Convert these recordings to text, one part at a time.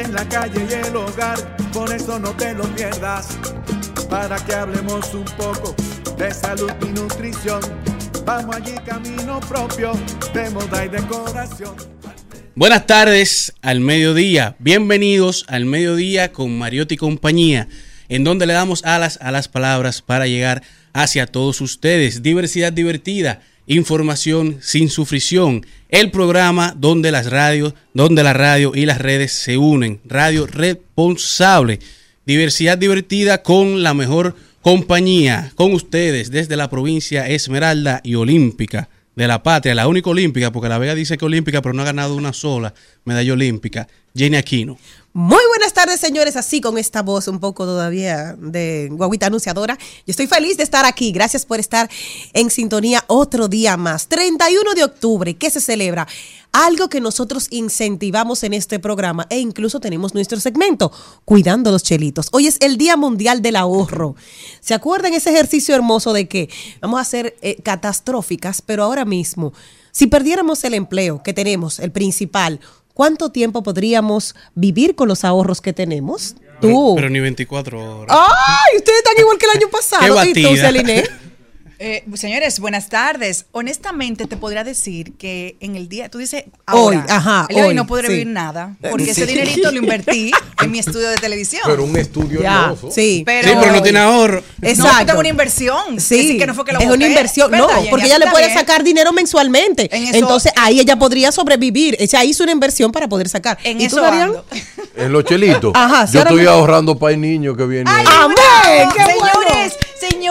en la calle y el hogar, por eso no te lo pierdas. Para que hablemos un poco de salud y nutrición, vamos allí camino propio de moda y decoración. Buenas tardes al mediodía. Bienvenidos al mediodía con Mariotti y compañía, en donde le damos alas a las palabras para llegar hacia todos ustedes. Diversidad divertida, información sin sufrición. El programa donde las radios, donde la radio y las redes se unen. Radio responsable. Diversidad divertida con la mejor compañía. Con ustedes desde la provincia Esmeralda y Olímpica de la patria, la única olímpica, porque la Vega dice que olímpica, pero no ha ganado una sola medalla olímpica, Jenny Aquino. Muy buenas tardes, señores. Así con esta voz un poco todavía de guaguita anunciadora. Yo estoy feliz de estar aquí. Gracias por estar en sintonía otro día más. 31 de octubre, ¿qué se celebra? Algo que nosotros incentivamos en este programa e incluso tenemos nuestro segmento, Cuidando los Chelitos. Hoy es el Día Mundial del Ahorro. ¿Se acuerdan ese ejercicio hermoso de que vamos a ser eh, catastróficas, pero ahora mismo, si perdiéramos el empleo que tenemos, el principal, ¿cuánto tiempo podríamos vivir con los ahorros que tenemos? Tú. pero ni 24 horas. ¡Ay! Ustedes están igual que el año pasado. Qué ¿Y tú. Celine? Eh, señores, buenas tardes. Honestamente, te podría decir que en el día, tú dices, ahora, Hoy, ajá, el hoy, no podré sí. vivir nada, porque ese dinerito lo invertí en mi estudio de televisión. Pero un estudio Ya, hermoso. sí. Pero- sí, pero no tiene ahorro. No, Exacto. tengo una inversión. Sí, Así que no fue que lo es boté. una inversión. No, porque ella le puede bien. sacar dinero mensualmente. En eso- Entonces ahí ella podría sobrevivir. Ella hizo una inversión para poder sacar. En ¿Y tú, eso ando. En los chelitos. Ajá, sí, Yo estoy mismo. ahorrando para el niño que viene. Ay. ¡Amén! ¡Qué bueno! señores,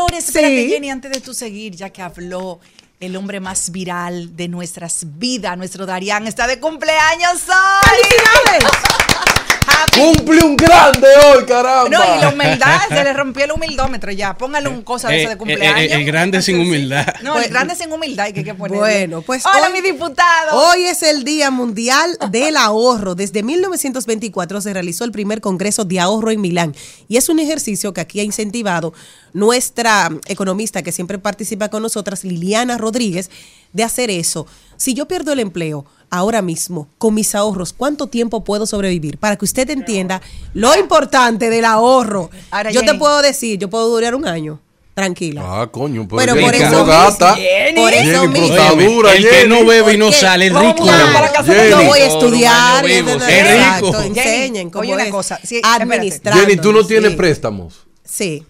señores, espérate, Sí. Jenny, antes de tú seguir, ya que habló el hombre más viral de nuestras vidas, nuestro Darían, está de cumpleaños hoy. ¡Felicidades! Happy Cumple un grande hoy, caramba. No, y la humildad, se le rompió el humildómetro ya. Póngale un cosa de Eh, eso de eh, cumpleaños. eh, el grande sin humildad. No, Pues- el grande sin humildad, que hay que poner. Bueno, pues Hola, hoy- mi diputado. Hoy es el Día Mundial del Ahorro. Desde 1924 se realizó el primer Congreso de Ahorro en Milán y es un ejercicio que aquí ha incentivado nuestra economista que siempre participa con nosotras, Liliana Rodríguez, de hacer eso. Si yo pierdo el empleo ahora mismo con mis ahorros, ¿cuánto tiempo puedo sobrevivir? Para que usted entienda lo importante del ahorro. Ahora, yo te Jenny. puedo decir, yo puedo durar un año. Tranquila. Ah, coño, pero, Pero Jenny, por eso no gasta. mismo, por eso Jenny, mismo. está Óyeme, dura, el que Jenny. no bebe y no sale es Vamos rico. Yo Jenny. voy a estudiar. Es rico. Enseñen cómo Oye, una es. cosa, sí. Administrando. Jenny, tú no tienes sí. préstamos. Sí,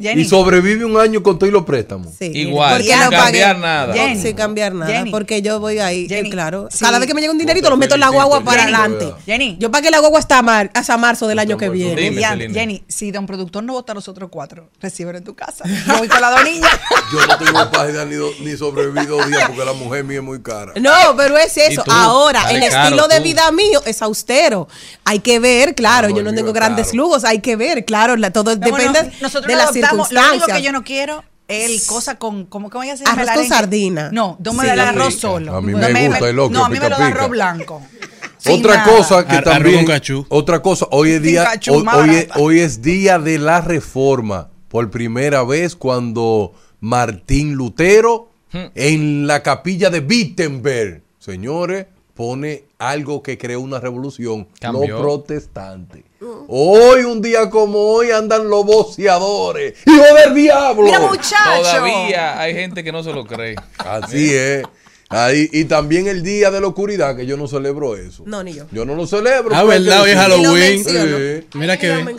Jenny, Y sobrevive un año con todos los préstamos. sí. Igual, Porque sin no cambiar pagué- nada. Jenny. Sin cambiar nada. Jenny. Porque yo voy ahí, eh, Jenny, claro. sí. Cada vez que me llega un dinerito, lo meto en la guagua para adelante. Jenny. Yo pagué la guagua hasta, mar- hasta marzo del año que viene. Dime, Jenny, si don productor no vota a los otros cuatro, recíbelo en tu casa. Yo voy con las dos niñas. Yo no tengo página ni, do- ni sobreviví dos días porque la mujer mía es muy cara. No, pero es eso. tú? Ahora, el caro, estilo de vida mío es austero. Hay que ver, claro, yo no tengo es grandes lujos, hay que ver, claro, la- todo depende de no las Lo único que yo no quiero es el cosa con, ¿cómo que voy a hacer? Arroz con sardina. No, dame Sí. el arroz Rica. solo. A mí Dame- me gusta el loco, No, a mí me pica, lo da arroz blanco. Otra nada. cosa que Ar- también. Otra cosa, hoy es día, cachú, hoy, hoy es, hoy es día de la reforma. Por primera vez cuando Martín Lutero Hmm. en la capilla de Wittenberg, señores, pone algo que creó una revolución, Cambió. los protestantes. Hoy, un día como hoy, andan los boceadores. ¡Hijo del diablo! Mira, muchacho. Todavía hay gente que no se lo cree. Así es. Ahí, y también el día de la oscuridad, que yo no celebro eso. No, ni yo. Yo no lo celebro. Ah, verdad, hoy es. Halloween. Sí. Mira que bien.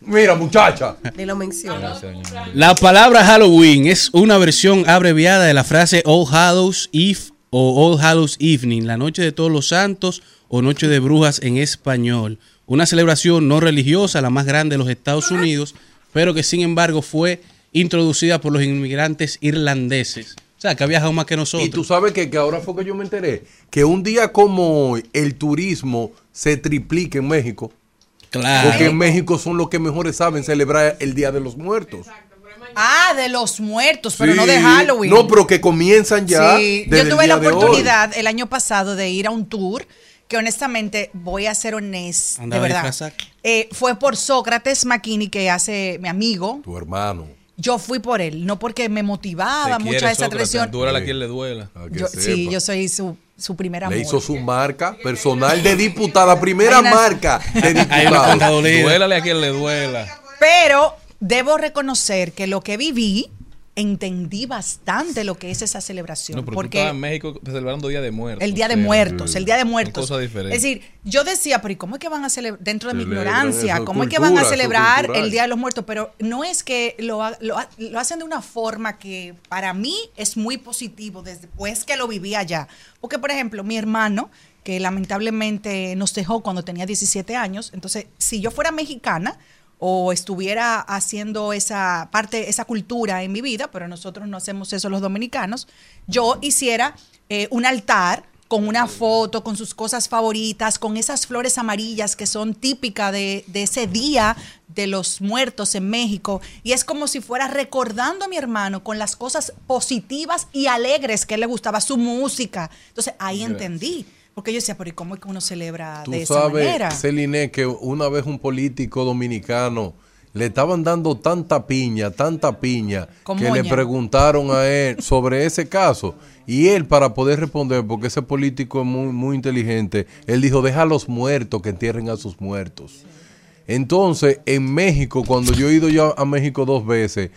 Mira, muchacha. Ni lo menciono. La palabra Halloween es una versión abreviada de la frase All Hallows Eve o All Hallows Evening, la noche de todos los santos o noche de brujas en español. Una celebración no religiosa, la más grande de los Estados Unidos, pero que sin embargo fue introducida por los inmigrantes irlandeses. O sea, que ha viajado más que nosotros. Y tú sabes que, que ahora fue que yo me enteré que un día como hoy el turismo se triplica en México. claro. Porque en México son los que mejores saben celebrar el Día de los Muertos. Ah, de los muertos, pero Sí. no de Halloween. No, pero que comienzan ya. Sí, desde yo tuve la oportunidad el año pasado de ir a un tour que honestamente voy a ser honesta, de verdad. Eh, fue por Sócrates McKinney que hace mi amigo. Tu hermano. Yo fui por él, no porque me Te motivaba quiere, mucha esa Sócrates, tradición. Duela a Sí. quien le duela. Yo- sepa. sí, yo soy su, su primer amor. Le hizo su marca personal de diputada, primera marca de diputada. Duélale a quien le duela. Pero debo reconocer que lo que viví, entendí bastante lo que es esa celebración. No, pero tú porque estabas en México celebrando Día de Muertos. El Día de o sea, Muertos, el Día de Muertos. cosas diferentes. Es decir, yo decía, pero ¿y cómo es que van a celebrar, dentro de mi ignorancia, cómo es que van a celebrar el Día de los Muertos? Pero no es que lo, lo, lo hacen de una forma que para mí es muy positivo después que lo viví allá. Porque, por ejemplo, mi hermano, que lamentablemente nos dejó cuando tenía 17 años, entonces, si yo fuera mexicana, o estuviera haciendo esa parte, esa cultura en mi vida, pero nosotros no hacemos eso los dominicanos, yo hiciera eh, un altar con una foto, con sus cosas favoritas, con esas flores amarillas que son típicas de, de ese día de los muertos en México. Y es como si fuera recordando a mi hermano con las cosas positivas y alegres que él le gustaba, su música. Entonces ahí entendí. Porque yo decía, pero ¿y cómo es que uno celebra Tú de esa manera? sabes, Celine, que una vez un político dominicano le estaban dando tanta piña, tanta piña, Con que le preguntaron a él sobre ese caso. Y él, para poder responder, porque ese político es muy, muy inteligente, él dijo, deja a los muertos que entierren a sus muertos. Entonces, en México, cuando yo he ido ya a México dos veces,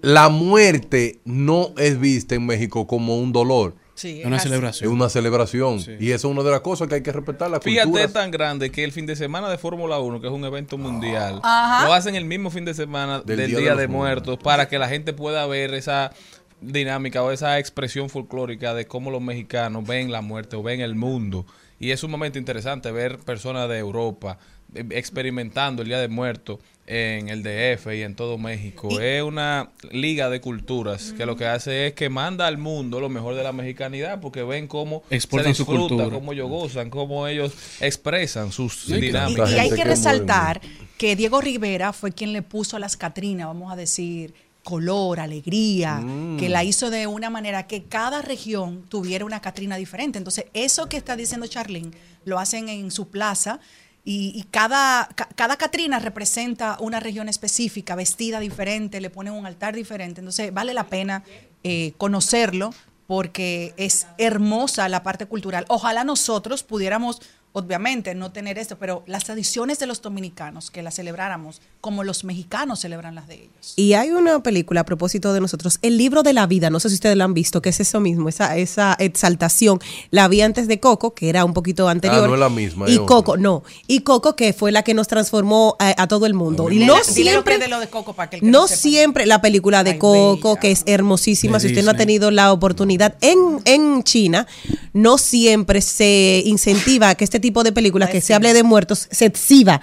la muerte no es vista en México como un dolor. Sí, Es una así. Es celebración. una celebración. Y eso es una de las cosas que hay que respetar la Fíjate, cultura. es tan grande que el fin de semana de Fórmula 1, que es un evento mundial, Ajá. lo hacen el mismo fin de semana Del del, Día Día, de de, los Muertos para que la gente pueda ver esa dinámica o esa expresión folclórica de cómo los mexicanos ven la muerte o ven el mundo. Y es un momento interesante ver personas de Europa eh, experimentando el Día de Muertos en el DF y en todo México. es una liga de culturas que lo que hace es que manda al mundo lo mejor de la mexicanidad porque ven cómo Exportan se su disfruta, cultura. cómo ellos gozan, cómo ellos expresan sus Sí, dinámicas. y hay que resaltar que Diego Rivera fue quien le puso a las Catrinas, vamos a decir, color, alegría, que la hizo de una manera que cada región tuviera una Catrina diferente. Entonces, eso que está diciendo Charlene, lo hacen en su plaza y, y cada, ca- cada Catrina representa una región específica, vestida diferente, le ponen un altar diferente. Entonces, vale la pena eh, conocerlo porque es hermosa la parte cultural. Ojalá nosotros pudiéramos, obviamente, no tener esto, pero las tradiciones de los dominicanos, que las celebráramos como los mexicanos celebran las de ellos. Y hay una película a propósito de nosotros, El libro de la vida, no sé si ustedes la han visto, que es eso mismo, esa, esa exaltación. La vi antes de Coco, que era un poquito anterior. Ah, no es la misma, Y otra. Coco, no. Y Coco, que fue la que nos transformó a, a todo el mundo. Dile- no Dile lo que siempre, es de lo de Coco para que el que no sepa. siempre la película de Ay, Coco, bella. que es hermosísima, De si usted no ha tenido la oportunidad en, en China, no siempre se incentiva que este tipo de películas, Ay, que sí. se hable de muertos, se exhiba.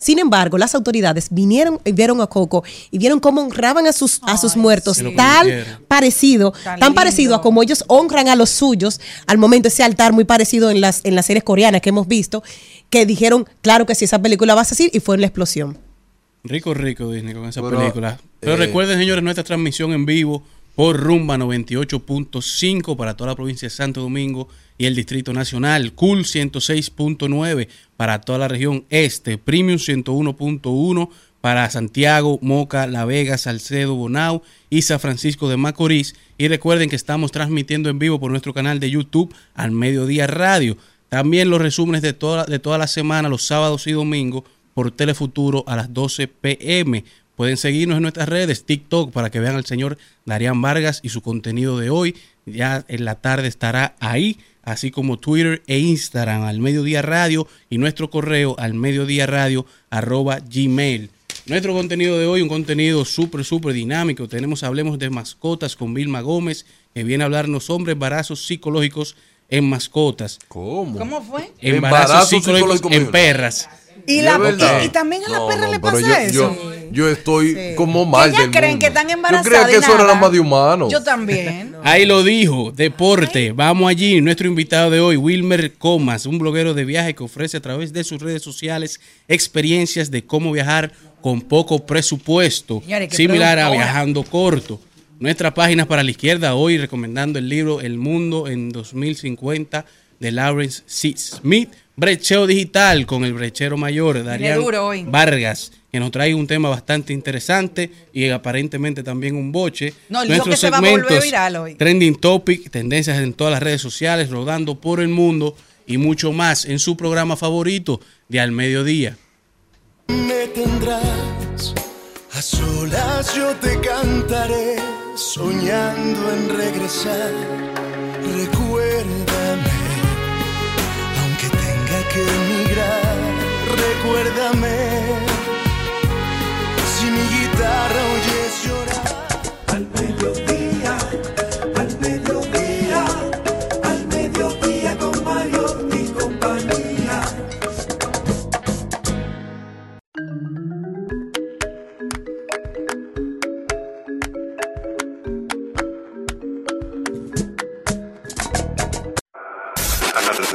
Sin embargo, las autoridades vinieron y vieron a Coco y vieron cómo honraban a sus, a sus muertos, sí. tal parecido, Tan tan, parecido a como ellos honran a los suyos, al momento ese altar muy parecido en las, en las series coreanas que hemos visto, que dijeron, claro que sí, esa película va a salir y fue en la explosión. Rico, rico Disney con esa Pero, película. Pero eh, recuerden, señores, nuestra transmisión en vivo por Rumba 98.5 para toda la provincia de Santo Domingo y el Distrito Nacional, Cool 106.9 para toda la región este, Premium 101.1 para Santiago, Moca, La Vega, Salcedo, Bonao y San Francisco de Macorís. Y recuerden que estamos transmitiendo en vivo por nuestro canal de YouTube al Mediodía Radio. También los resúmenes de toda, de toda la semana, los sábados y domingos, por Telefuturo a las 12 pm. Pueden seguirnos en nuestras redes, TikTok, para que vean al señor Darían Vargas y su contenido de hoy. Ya en la tarde estará ahí, así como Twitter e Instagram al Mediodía Radio y nuestro correo al mediodía radio arroba gmail. Nuestro contenido de hoy, un contenido súper, súper dinámico. Tenemos Hablemos de Mascotas con Vilma Gómez, que viene a hablarnos sobre embarazos psicológicos en mascotas. ¿Cómo? ¿Cómo fue? Embarazos Embarazo psicológicos psicológico, en perras. Y, ¿De la, verdad? y, y también a la No, perra no, le pasa yo, eso. Yo, yo estoy Sí. como mal ellas del creen mundo. que están Yo embarazadas creía que eso era nada. nada más de humanos. Yo también. Ahí lo dijo, deporte. Vamos allí. Nuestro invitado de hoy, Wilmer Comas, un bloguero de viaje que ofrece a través de sus redes sociales experiencias de cómo viajar con poco presupuesto, Señores, similar a viajando corto. Nuestras páginas para la izquierda hoy recomendando el libro El Mundo en 2050 de Lawrence C. Smith. Brecheo digital con el brechero mayor, Darían. Vargas, que nos trae un tema bastante interesante y aparentemente también un boche. No, el lío que se va a volver viral hoy. Trending Topic, tendencias en todas las redes sociales, rodando por el mundo y mucho más en su programa favorito de Al Mediodía. Me tendrás a solas, yo te cantaré, soñando en regresar. Recuérdame, que emigrar, recuérdame. Si mi guitarra oyes llorar. Al mediodía, al mediodía, al mediodía con Mario y compañía.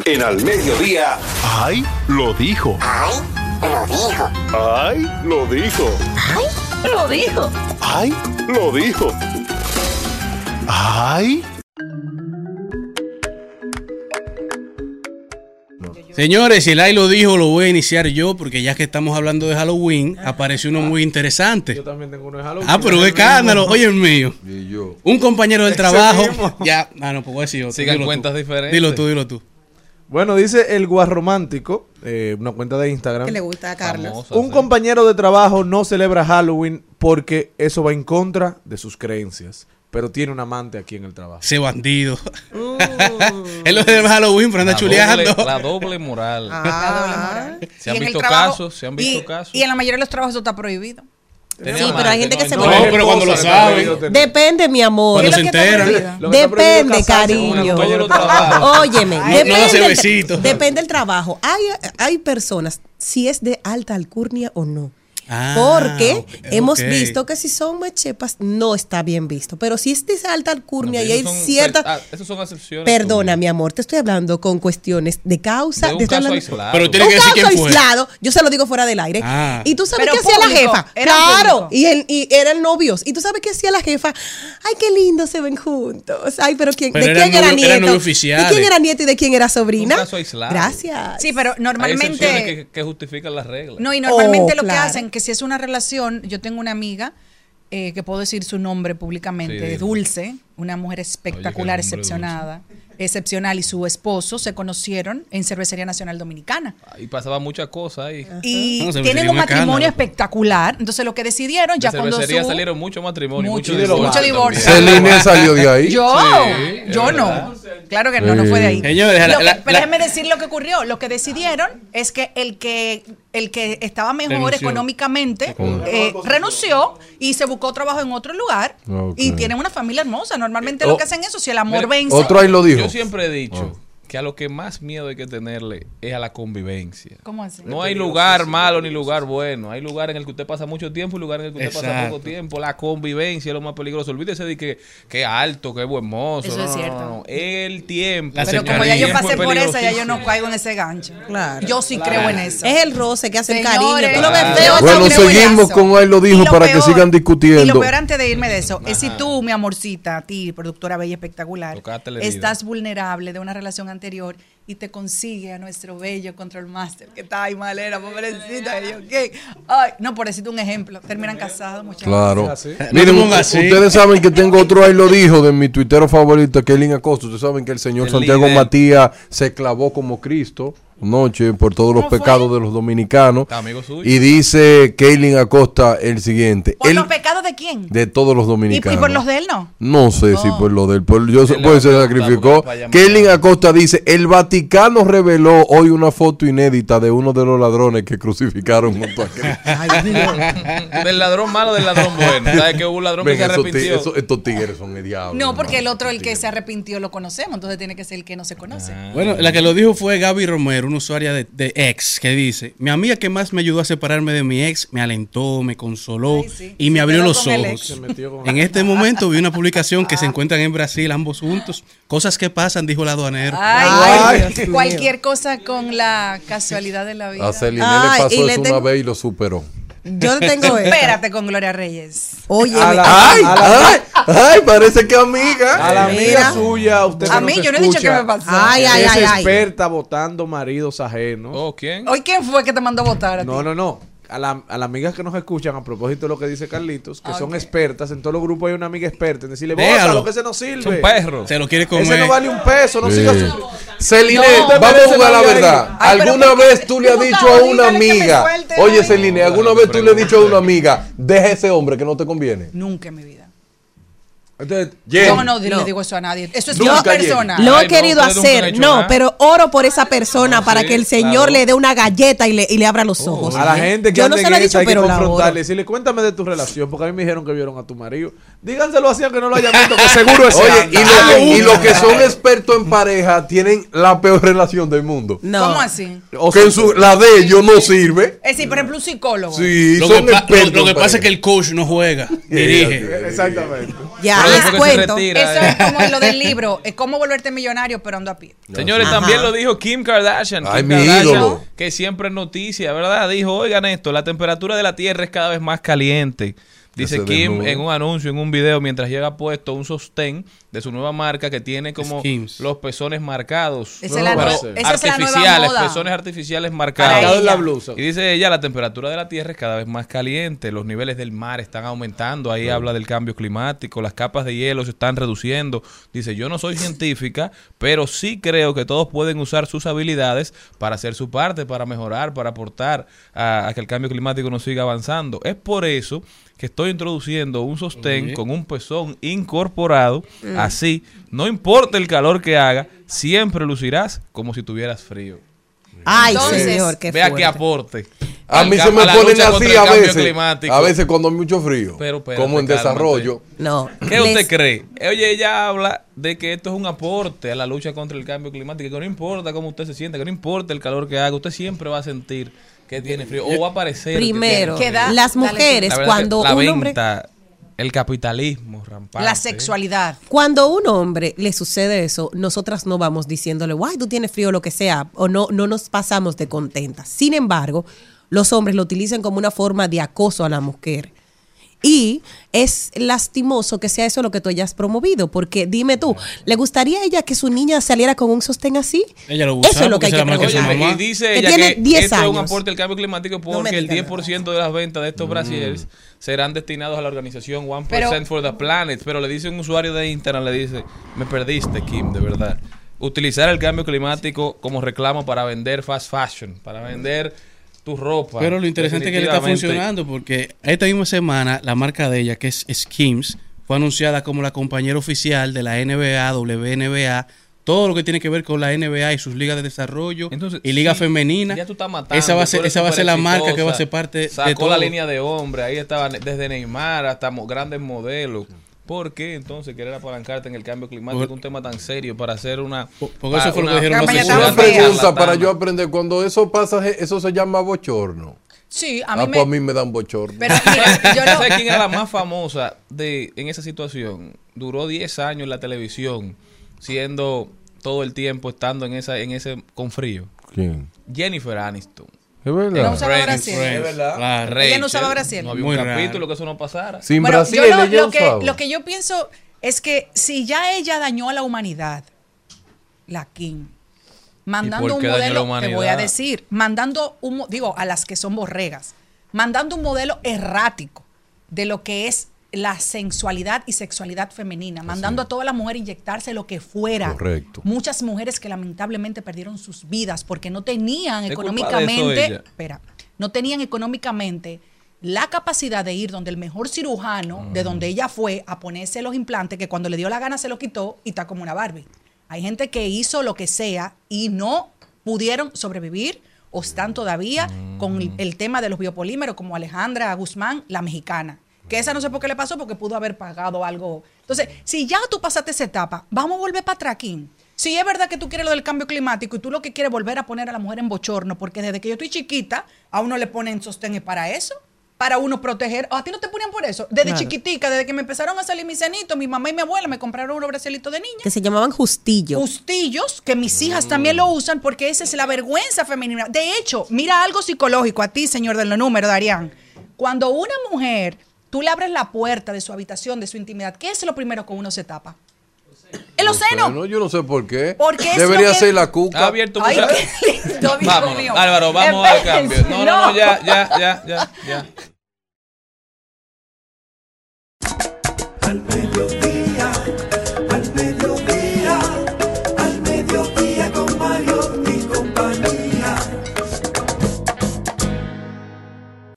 En al mediodía. ¡Ay! Lo dijo. ¡Ay! Lo dijo. ¡Ay! Lo dijo. Lo dijo. ¡Ay! Lo dijo. ¡Ay! Señores, si el AI lo dijo, lo voy a iniciar yo, porque ya que estamos hablando de Halloween, apareció uno muy interesante. Yo también tengo uno de Halloween. Ah, pero qué escándalo. Oye, el mío. Y yo. Un compañero del trabajo. Ya, ah, no, puedo decir otro. Sigan Dilo tú. cuentas diferentes. Dilo tú, dilo tú. Bueno, dice el Guarromántico, eh, una cuenta de Instagram. Que le gusta a Carlos. Famosa, Un sí. compañero de trabajo no celebra Halloween porque eso va en contra de sus creencias, pero tiene un amante aquí en el trabajo. Ese bandido. Uh. Él lo de Halloween, pero anda La chuleando. doble, la doble moral. La doble moral. Se han visto trabajo- casos, se han visto y, casos. Y en la mayoría de los trabajos eso está prohibido. Tenía Sí, pero amante, hay gente que se no, No, pero cuando lo saben. Depende, mi amor. Cuando ¿Qué se enteran. Depende, cariño. Óyeme, Ay, no depende, besito. depende del trabajo. Hay, hay personas, si es de alta alcurnia o no. Ah, Porque hemos visto que si son mechepas no está bien visto. Pero si es de alta alcurnia No, y hay ciertas... ah, esos son excepciones. Perdona, mi amor, te estoy hablando con cuestiones de causa. De un caso hablando- aislado. Pero tiene un que decir caso quién fue. aislado, yo se lo digo fuera del aire. Ah. Y tú sabes qué hacía la jefa. era Claro, público. y, el, y eran novios. Y tú sabes qué hacía la jefa. Ay, qué lindo se ven juntos. Ay, pero ¿quién, Pero ¿de quién era novio- nieto? ¿De quién era nieto y de quién era sobrina? Un caso aislado. Gracias. Sí, pero Hay normalmente... que, que justifican las reglas. No, y normalmente Oh, lo que hacen, que si es una relación, yo tengo una amiga eh, que puedo decir su nombre públicamente, Sí. Dulce, una mujer espectacular, Oye, excepcionada, excepcional, y su esposo se conocieron en Cervecería Nacional Dominicana. Y pasaba muchas cosas ahí. Y No, tienen un matrimonio espectacular. Entonces lo que decidieron ya de cuando cervecería su- salieron muchos matrimonios, Mucho, muchos mucho divorcios divorcio. también. Celine salió de ahí. Yo, Sí, yo no. Claro que no, no fue de ahí. Señores, Lo la- que- la- pero la- déjenme decir lo que ocurrió. Lo que decidieron es que el que el que estaba mejor Renunció. económicamente eh, renunció y se buscó trabajo en otro lugar y tienen una familia hermosa. Normalmente lo Oh. que hacen eso, si el amor Mira, vence. Otro ahí lo dijo. Siempre he dicho que a lo que más miedo hay que tenerle es a la convivencia. ¿Cómo así? No hay lugar malo ni lugar bueno. Hay lugar en el que usted pasa mucho tiempo y lugar en el que usted pasa poco tiempo. La convivencia es lo más peligroso. Olvídese de que, que alto, que buen mozo. Eso No, es cierto. no, no. El tiempo. La Pero como ya yo pasé por esa, ya yo no caigo en ese gancho. Claro. Yo sí creo en eso. Es el roce que hace el cariño. Tú lo ves claro. feo. Bueno, seguimos eso. con ahí lo dijo Y para que sigan discutiendo. Y lo peor antes de irme de eso es si tú, mi amorcita, a ti, productora bella espectacular, estás vulnerable de una relación anterior y te consigue a nuestro bello control master que está ahí malera, pobrecita. Y yo, ¿qué? Ay, no, por decirte un ejemplo, terminan casados muchas Claro. Miren, pongas u- así. ustedes saben que tengo otro ahí lo dijo de mi tuitero favorito, Kelly Acosta. Ustedes saben que el señor El Santiago líder. Matías se clavó como Cristo noche por todos los pecados de los dominicanos. Está amigo suyo. Y dice Kaylin Acosta el siguiente. ¿Por Él- los pecados de quién? de todos los ¿Y, dominicanos. y por los de él no? No sé si por lo del. Por, yo, Él pues se sacrificó. Kaylin. Acosta dice: El Vaticano reveló hoy una foto inédita de uno de los ladrones que crucificaron junto a Cristo. del ladrón malo, del ladrón bueno. ¿Sabes que hubo un ladrón Ven, que se arrepintió? estos tigres son el diablo. No, porque el otro, el que tigres. se arrepintió, lo conocemos, entonces tiene que ser el que no se conoce. Bueno, la que lo dijo fue Gaby Romero, una usuaria de, de ex, que dice, mi amiga que más me ayudó a separarme de mi ex, me alentó, me consoló Ay, sí. y me Se abrió los ojos. En este momento vi una publicación que se encuentran en Brasil ambos juntos. Cosas que pasan, dijo el aduanero. Ay, cualquier cosa con la casualidad de la vida. A Celine Ay, le pasó eso tengo- una vez y lo superó. Yo te tengo esta. Espérate con Gloria Reyes. Oye, A la- ¡Ay! a la- ¡Ay! ¡Ay! Parece que amiga. A la Mira. amiga suya, usted A mí, yo no he dicho escucha, que me pasó. Ay, ay, es ay, ay. experta votando maridos ajenos. ¿Oh, quién? ¿Hoy quién fue que te mandó a votar a ti? No, no, no. A, la, a las amigas que nos escuchan, a propósito de lo que dice Carlitos, que son expertas, en todos los grupos hay una amiga experta en decirle, vota lo que se nos sirve. Son perros. Se lo quiere comer. Ese no vale un peso, no Sí. siga su... Celine, No, vamos a jugar la verdad. Ay, ¿Alguna vez tú le has dicho a una amiga, oye. Celine, ¿alguna vez tú le has dicho a una amiga, deja ese hombre que no te conviene? Nunca en mi vida. Entonces, Yo no, le No. digo eso a nadie. Eso es una persona. Lo he querido hacer, no, pero oro por esa persona No, para sí, que el Señor claro. le dé una galleta y le, y le abra los ojos. a la gente que Yo no se lo he dicho, que pero la oro. confrontarle, decirle, cuéntame de tu relación, porque a mí me dijeron que vieron a tu marido. Díganselo así, aunque no lo hayan visto, que seguro es Oye, y, lo- y los que son expertos en pareja tienen la peor relación del mundo. No. ¿Cómo así? Que en su, la de ellos no sirve. Es decir, por ejemplo, un psicólogo. Sí, Lo que, que pasa es que el coach no juega, dirige. Exactamente. Ya, Eso eh. es como lo del libro, es cómo volverte millonario pero ando a pie. Señores, Ajá. también lo dijo Kim Kardashian. Ay, Kim mi Kardashian, ídolo. Que siempre es noticia, ¿verdad? Dijo, oigan esto, la temperatura de la Tierra es cada vez más caliente. Dice Kim en un anuncio, en un video, mientras llega puesto un sostén de su nueva marca que tiene como Skims. los pezones marcados. Esa es la Pero esa es la nueva artificiales, moda. pezones artificiales marcados. Marcado en la ella. blusa. Y dice ella, la temperatura de la Tierra es cada vez más caliente, los niveles del mar están aumentando, ahí habla del cambio climático, las capas de hielo se están reduciendo. Dice, yo no soy científica, pero sí creo que todos pueden usar sus habilidades para hacer su parte, para mejorar, para aportar a, a que el cambio climático no siga avanzando. Es por eso que estoy introduciendo un sostén con un pezón incorporado, así, no importa el calor que haga, siempre lucirás como si tuvieras frío. Ay, Entonces, señor, qué Vea qué aporte. A mí se me ponen así el a veces. climático. A veces cuando hay mucho frío. Pero, espérate, como en cálmate. desarrollo. No. ¿Qué usted cree? Oye, ella habla de que esto es un aporte a la lucha contra el cambio climático, que no importa cómo usted se siente, que no importa el calor que haga, usted siempre va a sentir que tiene frío o va a parecer. que Primero, Que da- las mujeres, La cuando la un hombre... venta, el capitalismo rampante. La sexualidad. Cuando a un hombre le sucede eso, nosotras no vamos diciéndole, guay, tú tienes frío o lo que sea, o no, no nos pasamos de contentas. Sin embargo, los hombres lo utilizan como una forma de acoso a la mujer. Y es lastimoso que sea eso lo que tú hayas promovido, porque dime tú, ¿le gustaría a ella que su niña saliera con un sostén así? Ella lo usa Eso es lo que hay se que preguntar. Y dice Que ella tiene que 10 esto es un aporte al cambio climático No porque el digas 10% de las ventas de estos brasieres serán destinados a la organización 1% Pero- for the Planet. Pero le dice un usuario de Internet, le dice, me perdiste, Kim, de verdad. Utilizar el cambio climático como reclamo para vender fast fashion, para vender tu ropa. Pero lo interesante es que le está funcionando porque esta misma semana la marca de ella, que es Skims, fue anunciada como la compañera oficial de la NBA, WNBA, todo lo que tiene que ver con la NBA y sus ligas de desarrollo Entonces, y liga sí, femenina. Ya tú estás matando. esa va a ser, esa va a ser la marca que va a ser parte de Sacó todo. la línea de hombre, ahí estaban desde Neymar hasta grandes modelos. ¿Por qué entonces querer apalancarte en el cambio climático, Por- un tema tan serio, para hacer una... Por- porque para eso fue lo que dijeron Una pregunta para yo aprender. Cuando eso pasa, eso se llama bochorno. Sí, a A mí mí, pues a me... mí me dan bochorno. Pero mira, yo lo- ¿Sabes quién era la más famosa de en esa situación? Duró 10 años en la televisión, siendo todo el tiempo estando en esa en ese con frío. ¿Quién? Jennifer Aniston. Es No verdad. usaba Friends, Brasil. Es verdad. Ella no usaba Brasil. No había Muy un raro. capítulo que eso no pasara. Sin Bueno, Brasil, yo lo, ella lo que, usaba. lo que yo pienso es que si ya ella dañó a la humanidad, la Kim, mandando por un qué dañó la modelo, te voy a decir, mandando un, digo, a las que son borregas, mandando un modelo errático de lo que es la sensualidad y sexualidad femenina, mandando a toda la mujer inyectarse lo que fuera. Correcto. Muchas mujeres que lamentablemente perdieron sus vidas porque no tenían ¿Es culpa de eso económicamente, espera, no tenían económicamente la capacidad de ir donde el mejor cirujano, de donde ella fue a ponerse los implantes, que cuando le dio la gana se los quitó y está como una Barbie. Hay gente que hizo lo que sea y no pudieron sobrevivir o están todavía con el- el tema de los biopolímeros, como Alejandra Guzmán, la mexicana. Que esa no sé por qué le pasó, porque pudo haber pagado algo. Entonces, si ya tú pasaste esa etapa, vamos a volver para atrás, Kim. Si es verdad que tú quieres lo del cambio climático y tú lo que quieres es volver a poner a la mujer en bochorno, porque desde que yo estoy chiquita, a uno le ponen sostén es para eso, para uno proteger. ¿A ti no te ponían por eso? Desde Claro. chiquitica, desde que me empezaron a salir mis cenitos, mi mamá y mi abuela me compraron unos bracelitos de niña Que se llamaban justillo. justillos, que mis hijas también lo usan porque esa es la vergüenza femenina. De hecho, mira algo psicológico a ti, señor de los números, Darían. Cuando una mujer, tú le abres la puerta de su habitación, de su intimidad, ¿qué es lo primero que uno se tapa? El océano. senos, yo no sé por qué. Porque Debería que- ser la cuca. Ha abierto Ay, qué lindo, amigo Vamos, mío. Álvaro, vamos al cambio. No, no, no, ya, ya, ya, ya, ya. Al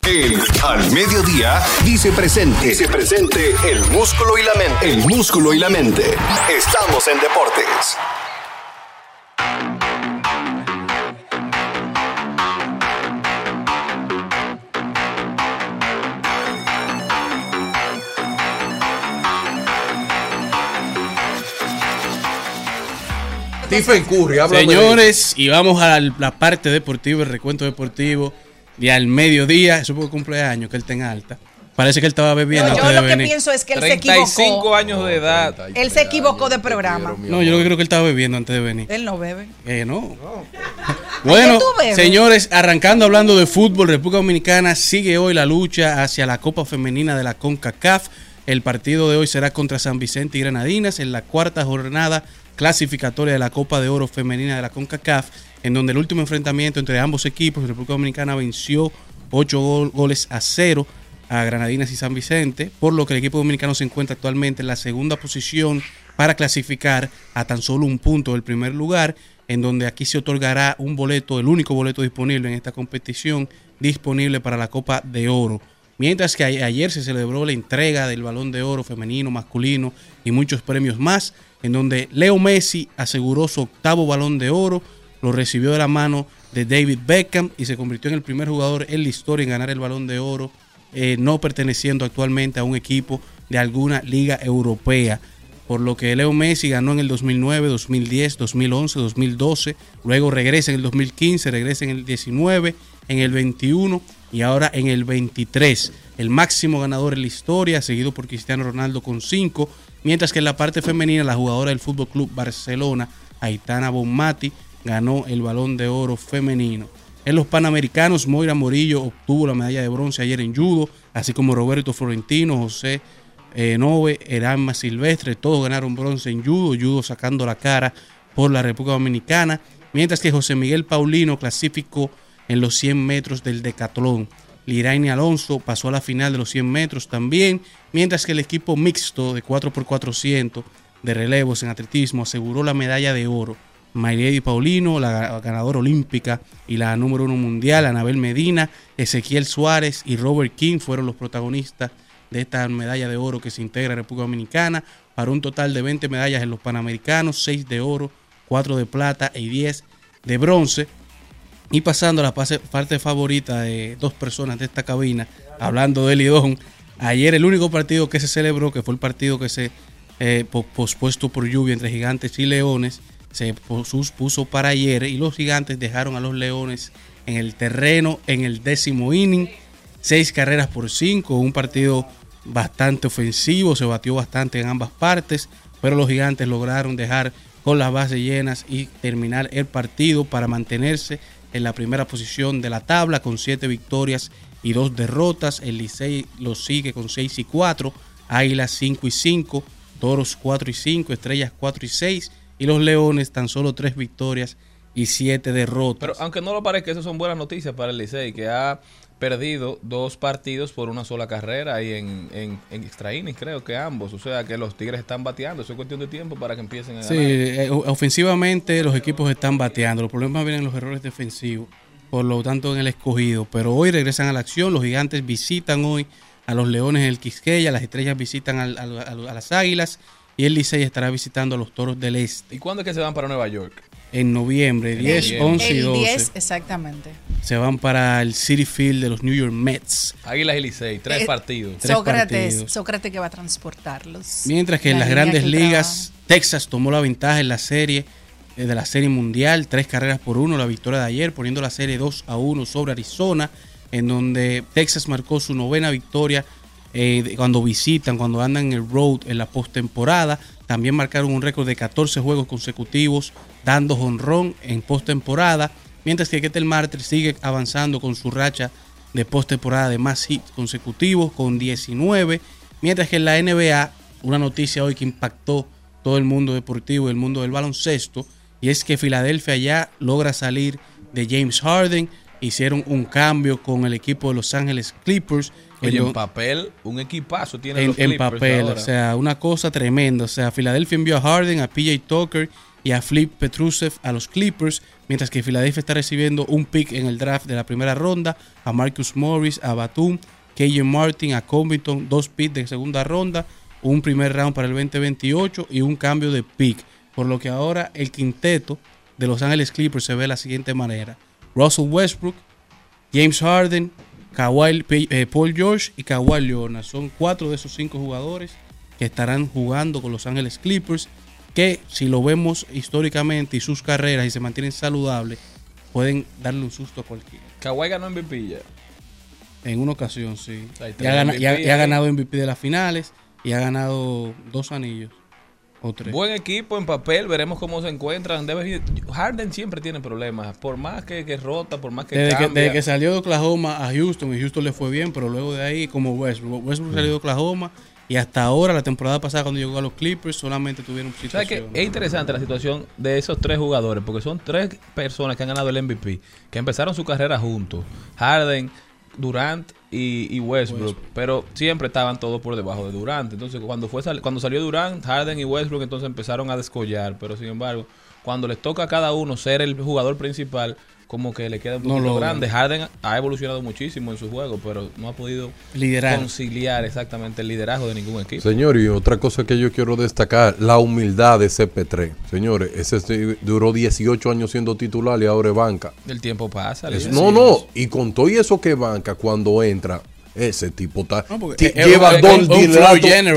El Al Mediodía dice presente. Dice presente el músculo y la mente. El músculo y la mente. Estamos en deportes. Stephen Curry, habla Señores, y vamos a la, la parte deportiva, el recuento deportivo de al mediodía. Eso porque cumpleaños, que él tenga alta. Parece que él estaba bebiendo Yo antes de lo que venir. pienso es que él se 35 equivocó. años de edad. Él se equivocó de programa. No, yo lo que creo que él estaba bebiendo antes de venir. Él no bebe. Eh, no. Bueno, señores, arrancando hablando de fútbol, República Dominicana sigue hoy la lucha hacia la Copa Femenina de la CONCACAF. El partido de hoy será contra San Vicente y Granadinas en la cuarta jornada clasificatoria de la Copa de Oro Femenina de la CONCACAF, en donde el último enfrentamiento entre ambos equipos, República Dominicana venció 8 gol- goles a 0 a Granadinas y San Vicente, por lo que el equipo dominicano se encuentra actualmente en la segunda posición para clasificar a tan solo un punto del primer lugar, en donde aquí se otorgará un boleto, el único boleto disponible en esta competición, disponible para la Copa de Oro. Mientras que ayer se celebró la entrega del Balón de Oro femenino, masculino y muchos premios más, en donde Leo Messi aseguró su octavo Balón de Oro, lo recibió de la mano de David Beckham y se convirtió en el primer jugador en la historia en ganar el Balón de Oro, eh, no perteneciendo actualmente a un equipo de alguna liga europea. Por lo que Leo Messi ganó en el 2009, 2010, 2011, 2012, luego regresa en el 2015, regresa en el 19, en el 21 y ahora en el 23. El máximo ganador en la historia, seguido por Cristiano Ronaldo con 5, mientras que en la parte femenina la jugadora del Fútbol Club Barcelona, Aitana Bonmati, ganó el Balón de Oro femenino. En los Panamericanos, Moira Morillo obtuvo la medalla de bronce ayer en judo, así como Roberto Florentino, José eh, Nove, Erasma Silvestre, todos ganaron bronce en judo, judo sacando la cara por la República Dominicana, mientras que José Miguel Paulino clasificó en los 100 metros del decatlón. Liraine Alonso pasó a la final de los 100 metros también, mientras que el equipo mixto de 4x400 de relevos en atletismo aseguró la medalla de oro. Mayredi Paulino, la ganadora olímpica y la número uno mundial, Anabel Medina, Ezequiel Suárez y Robert King fueron los protagonistas de esta medalla de oro que se integra a República Dominicana para un total de 20 medallas en los Panamericanos, 6 de oro, 4 de plata y 10 de bronce. Y pasando a la parte favorita de dos personas de esta cabina, hablando de Lidón, ayer el único partido que se celebró, que fue el partido que se eh, po- pospuesto por lluvia entre gigantes y leones, se pospuso para ayer y los gigantes dejaron a los leones en el terreno en el décimo inning, seis carreras por cinco, un partido bastante ofensivo, se batió bastante en ambas partes, pero los gigantes lograron dejar con las bases llenas y terminar el partido para mantenerse en la primera posición de la tabla con siete victorias y dos derrotas. El Licey lo sigue con 6 y 4, Águilas 5 y 5, Toros 4 y 5, Estrellas 4 y 6 y los Leones tan solo tres victorias y 7 derrotas. Pero aunque no lo parezca, esas son buenas noticias para el Licey, que ha perdido dos partidos por una sola carrera y en, en, en extra innings, creo que ambos. O sea que los Tigres están bateando. Eso es cuestión de tiempo para que empiecen a Sí, eh, ofensivamente los equipos están bateando. Los problemas vienen en los errores defensivos, por lo tanto en el escogido. Pero hoy regresan a la acción. Los gigantes visitan hoy a los Leones en el Quisqueya. Las estrellas visitan al- al- al- a las Águilas. Y el Licey estará visitando a los Toros del Este ¿Y cuándo es que se van para Nueva York? En noviembre. 10, noviembre. 11 y El 12. 10, exactamente. Se van para el City Field de los New York Mets. Águilas y Licey, tres Eh, partidos. Tres Sócrates, partidos. Sócrates que va a transportarlos. Mientras que en La las grandes ligas, Texas tomó la ventaja en la serie eh, de la serie mundial, tres carreras por uno, la victoria de ayer, poniendo la serie 2 a 1 sobre Arizona, en donde Texas marcó su novena victoria eh, cuando visitan, cuando andan en el road en la postemporada. También marcaron un récord de 14 juegos consecutivos, dando jonrón en postemporada, mientras que Ketel Marte sigue avanzando con su racha de postemporada de más hits consecutivos con 19, mientras que en la NBA, una noticia hoy que impactó todo el mundo deportivo y el mundo del baloncesto, y es que Filadelfia ya logra salir de James Harden, hicieron un cambio con el equipo de Los Ángeles Clippers. En Oye, en papel, un equipazo tiene en, los en papel, ahora. o sea, una cosa tremenda. O sea, Filadelfia envió a Harden, a PJ Tucker y a Flip Petrusev a los Clippers, mientras que Filadelfia está recibiendo un pick en el draft de la primera ronda, a Marcus Morris, a Batum, KJ Martin, a Covington, dos picks de segunda ronda, un primer round para el 2028 y un cambio de pick. Por lo que ahora el quinteto de Los Ángeles Clippers se ve de la siguiente manera. Russell Westbrook, James Harden, Kawhi, eh, Paul George y Kawhi Leonard. Son cuatro de esos cinco jugadores que estarán jugando con Los Ángeles Clippers. Que si lo vemos históricamente y sus carreras y se mantienen saludables, pueden darle un susto a cualquiera. Kawhi ganó MVP ya. En una ocasión, sí. Y ha, gana- y ha- MVP y ha ganado MVP de las finales y ha ganado dos anillos. O tres. Buen equipo en papel, veremos cómo se encuentran. Debe- Harden siempre tiene problemas, por más que, que rota, por más que Desde que, desde que salió de Oklahoma a Houston, y Houston le fue bien, pero luego de ahí, como Westbrook. Westbrook salió de Oklahoma y hasta ahora, la temporada pasada, cuando llegó a los Clippers, solamente tuvieron ¿Sabes qué? situaciones. Es interesante la situación de esos tres jugadores, porque son tres personas que han ganado el MVP, que empezaron su carrera juntos. Harden, Durant y, y Westbrook, pero siempre estaban todos por debajo de Durant. Entonces, cuando fue sal- cuando salió Durant, Harden y Westbrook, entonces empezaron a descollar. Pero sin embargo, cuando les toca a cada uno ser el jugador principal, como que le queda un No poquito logran. grande. Harden ha evolucionado muchísimo en su juego, pero no ha podido Liderar. conciliar exactamente el liderazgo de ningún equipo. Señor, y otra cosa que yo quiero destacar, la humildad de CP3. Señores, ese duró 18 años siendo titular y ahora es banca. El tiempo pasa. Es- no, no, y con todo y eso que banca, cuando entra, ese tipo está, No, lleva dos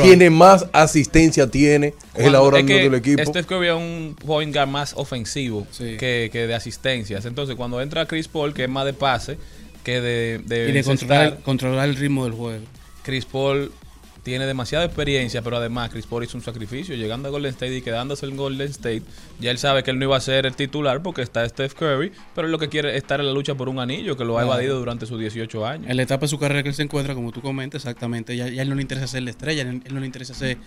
tiene más asistencia, tiene, es Cuando- ahora es mismo que del equipo. Curry es un point guard más ofensivo Sí. que, que de asistencias. Entonces, cuando entra Chris Paul, que es más de pase que de, de y de controlar, controlar el ritmo del juego. Chris Paul tiene demasiada experiencia, pero además Chris Paul hizo un sacrificio llegando a Golden State y quedándose en Golden State. Ya él sabe que él no iba a ser el titular porque está Steph Curry, pero él lo que quiere es estar en la lucha por un anillo que lo ha evadido durante sus 18 años. En la etapa de su carrera que él se encuentra, como tú comentas, exactamente, ya, ya a él no le interesa ser la estrella, él, él no le interesa ser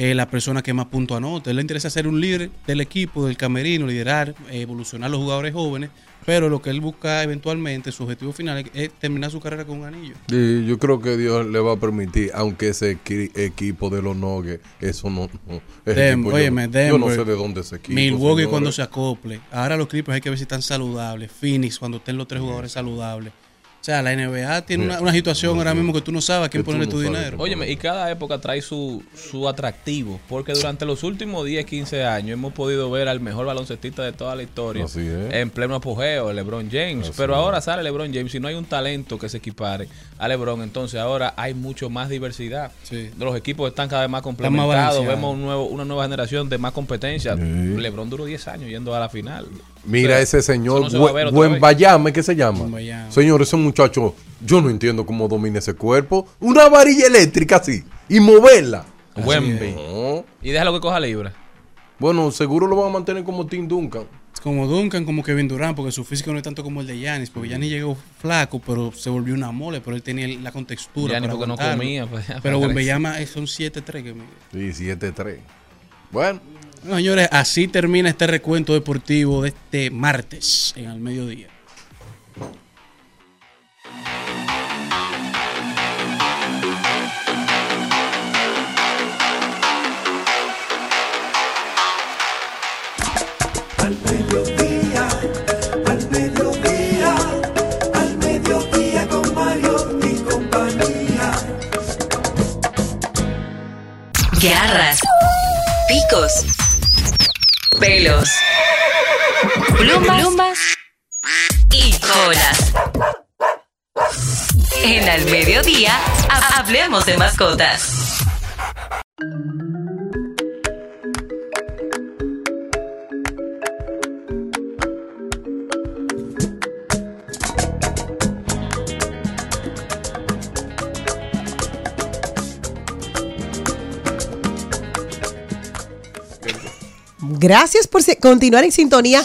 eh, la persona que más punto anota, él le interesa ser un líder del equipo, del camerino, liderar, eh, evolucionar los jugadores jóvenes, pero lo que él busca eventualmente, su objetivo final es, terminar su carrera con un anillo. Y yo creo que Dios le va a permitir, aunque ese equi- equipo de los Nuggets, eso no. no Dem- equipo yo- óyeme, yo, Denver, no sé de dónde ese equipo. Milwaukee señores. cuando se acople. Ahora los Clippers hay que ver si están saludables. Phoenix cuando estén los tres jugadores saludables. O sea, la NBA tiene una, una situación ahora mismo que tú no sabes a quién ponerle tu dinero. Óyeme, y cada época trae su, su atractivo, porque durante los últimos 10, 15 años hemos podido ver al mejor baloncestista de toda la historia Así es. en pleno apogeo, LeBron James. Así Pero es. ahora sale LeBron James y no hay un talento que se equipare a LeBron, entonces ahora hay mucho más diversidad. Sí. Los equipos están cada vez más complementados, vemos un nuevo, una nueva generación de más competencia. Sí. LeBron duró 10 años yendo a la final. Mira ese señor, no Buen Buen. Bayame, ¿qué se llama? Wembanyama. Señor, ese muchacho, yo no entiendo cómo domina ese cuerpo. Una varilla eléctrica así, y moverla. Wemby. No. Y déjalo que coja libra. Bueno, seguro lo van a mantener como Tim Duncan. Como Duncan, como Kevin Durant, porque su físico no es tanto como el de Giannis, porque Giannis llegó flaco, pero se volvió una mole, pero él tenía la contextura. Ya ni para porque no comía. pues, Pero para Wembanyama eh, son 7-3 que mide. Sí, 7-3. Bueno, Bueno, señores, así termina este recuento deportivo de este martes en el mediodía. Al mediodía, al mediodía, al mediodía con Mario y compañía. Garras, picos, pelos, plumas, plumas y colas. En al mediodía, ha- hablemos de mascotas. Gracias por continuar en sintonía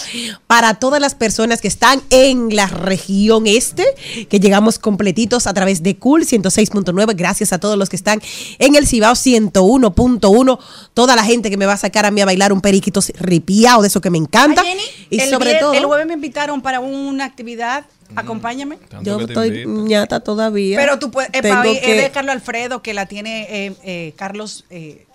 para todas las personas que están en la región este, que llegamos completitos a través de Cool 106.9. Gracias a todos los que están en el Cibao 101.1. Toda la gente que me va a sacar a mí a bailar un periquito ripiado, de eso que me encanta. Ay, Jenny, y el, sobre todo, el jueves me invitaron para una actividad. Acompáñame. Tanto yo estoy invito. ñata todavía. Pero tú puedes. Es, Tengo es que- de Carlos Alfredo, que la tiene eh, eh, Carlos. Eh,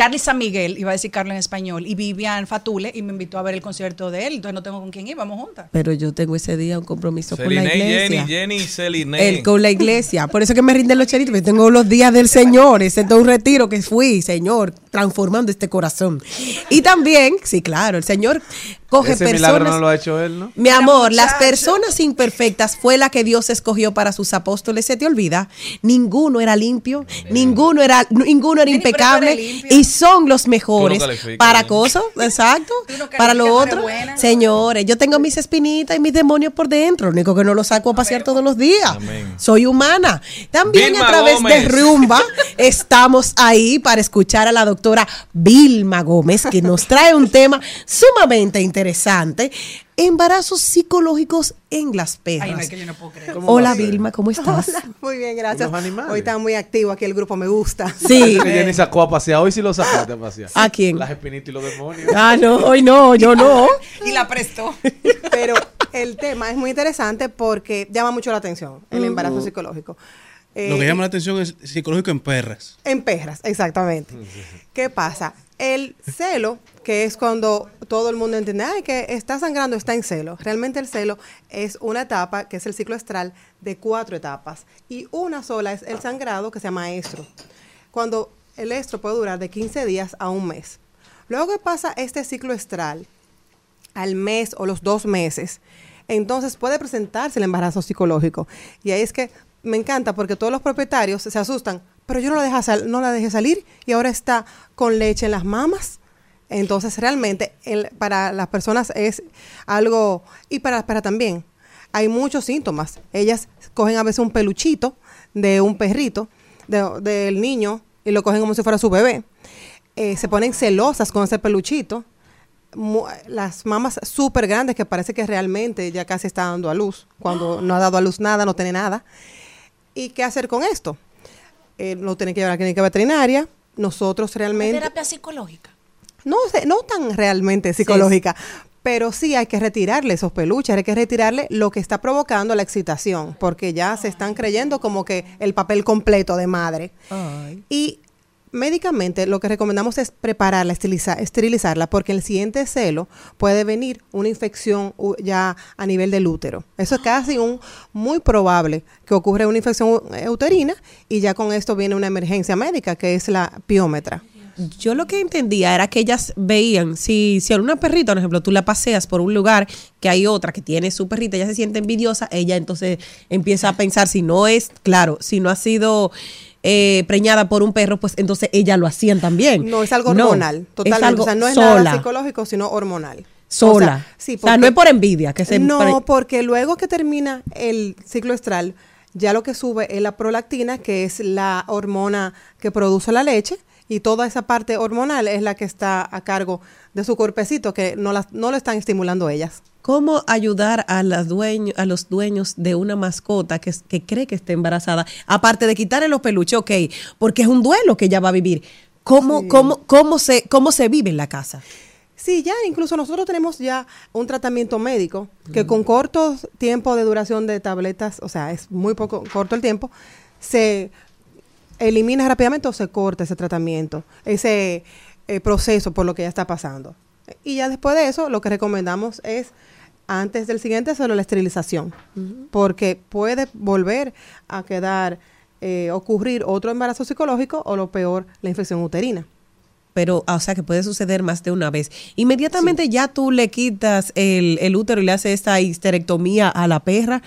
Charlie San Miguel, iba a decir Carlos en español, y Vivian Fatule, y me invitó a ver el concierto de él. Entonces no tengo con quién ir, vamos juntas. Pero yo tengo ese día un compromiso con la Celine, iglesia. Jenny, Jenny, Celine. El con la iglesia. Por eso que me rinden los chelitos. porque Tengo los días del Señor. Ese es todo un retiro que fui, Señor, transformando este corazón. Y también, sí, claro, el Señor coge Ese milagro personas. no lo ha hecho él, ¿no? Mi amor, las personas imperfectas fue la que Dios escogió para sus apóstoles. Se te olvida. Ninguno era limpio, ninguno era, ninguno era impecable y son los mejores no para cosas, exacto, no para lo otro. buena. Señores, yo tengo mis espinitas y mis demonios por dentro, lo único que no los saco a pasear todos los días. Amén. Soy humana. También Vilma a través de. Rumba estamos ahí para escuchar a la doctora Vilma Gómez, que nos trae un tema sumamente interesante. Embarazos psicológicos en las perras. Ay, no, es que yo no puedo creer. ¿Cómo Hola? Vilma, ¿cómo estás? Hola, muy bien, gracias. Hoy está muy activo aquí el grupo, me gusta. Sí. Que Jenny sacó a pasear. Hoy sí lo sacaste a pasear. ¿A quién? Las espinitas y los demonios. Ah, no, hoy no, yo no. Y la prestó. Pero el tema es muy interesante porque llama mucho la atención, el embarazo psicológico. Lo que Eh, llama la atención es psicológico en perras. En perras, exactamente. ¿Qué pasa? El celo, que es cuando todo el mundo entiende, ay, que está sangrando, está en celo. Realmente el celo es una etapa, que es el ciclo estral, de cuatro etapas. Y una sola es el sangrado, que se llama estro. Cuando el estro puede durar de 15 días a un mes. Luego que pasa este ciclo estral, al mes o los dos meses, entonces puede presentarse el embarazo psicológico. Y ahí es que me encanta porque todos los propietarios se asustan, pero yo no la, deja sal- no la dejé salir y ahora está con leche en las mamas. Entonces realmente para las personas es algo, y para, también, hay muchos síntomas. Ellas cogen a veces un peluchito de un perrito, de- del niño, y lo cogen como si fuera su bebé. Eh, se ponen celosas con ese peluchito las mamas súper grandes que parece que realmente ya casi está dando a luz, cuando no ha dado a luz nada, no tiene nada. ¿Y qué hacer con esto? Eh, lo tienen que llevar a la clínica veterinaria. Nosotros realmente... terapia psicológica. No, no tan realmente psicológica, pero sí hay que retirarle esos peluches, hay que retirarle lo que está provocando la excitación, porque ya se están creyendo como que el papel completo de madre. Y médicamente lo que recomendamos es prepararla, esterilizarla, porque en el siguiente celo puede venir una infección ya a nivel del útero. Eso es casi un muy probable que ocurra una infección eh, uterina y ya con esto viene una emergencia médica que es la piómetra. Yo lo que entendía era que ellas veían, si, si a una perrita, por ejemplo, tú la paseas por un lugar que hay otra que tiene su perrita, ella se siente envidiosa, ella entonces empieza a pensar si no es, claro, si no ha sido eh, preñada por un perro, pues entonces ella lo hacían también. No, es algo No, hormonal, totalmente. algo o sea, no es sola, nada psicológico, sino hormonal. Sola. O sea, sí, O sea, no es por envidia que se No, porque luego que termina el ciclo estral, ya lo que sube es la prolactina, que es la hormona que produce la leche, y toda esa parte hormonal es la que está a cargo de su cuerpecito, que no, las, no lo están estimulando ellas. ¿Cómo ayudar a, las dueño- a los dueños de una mascota que, que cree que está embarazada? Aparte de quitarle los peluches, ok, porque es un duelo que ella va a vivir. ¿Cómo, cómo, cómo, se, ¿Cómo se vive en la casa? Sí, ya incluso nosotros tenemos ya un tratamiento médico que con cortos tiempos de duración de tabletas, o sea, es muy poco corto el tiempo, se elimina rápidamente o se corta ese tratamiento, ese eh, proceso por lo que ya está pasando. Y ya después de eso, lo que recomendamos es antes del siguiente hacerlo la esterilización, porque puede volver a quedar, eh, ocurrir otro embarazo psicológico o lo peor, la infección uterina. Pero, ah, o sea, que puede suceder más de una vez. Inmediatamente ya tú le quitas el, el útero y le haces esta histerectomía a la perra,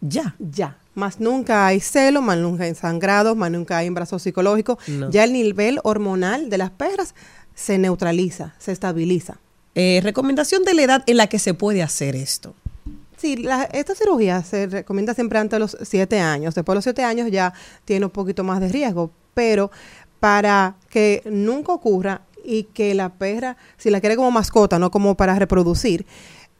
ya. Ya. Más nunca hay celo, más nunca hay sangrado, más nunca hay embarazo psicológico. No. Ya el nivel hormonal de las perras se neutraliza, se estabiliza. Eh, recomendación de la edad en la que se puede hacer esto. Sí, la- esta cirugía se recomienda siempre antes de los siete años. Después de los siete años ya tiene un poquito más de riesgo, pero para que nunca ocurra y que la perra, si la quiere como mascota, no como para reproducir,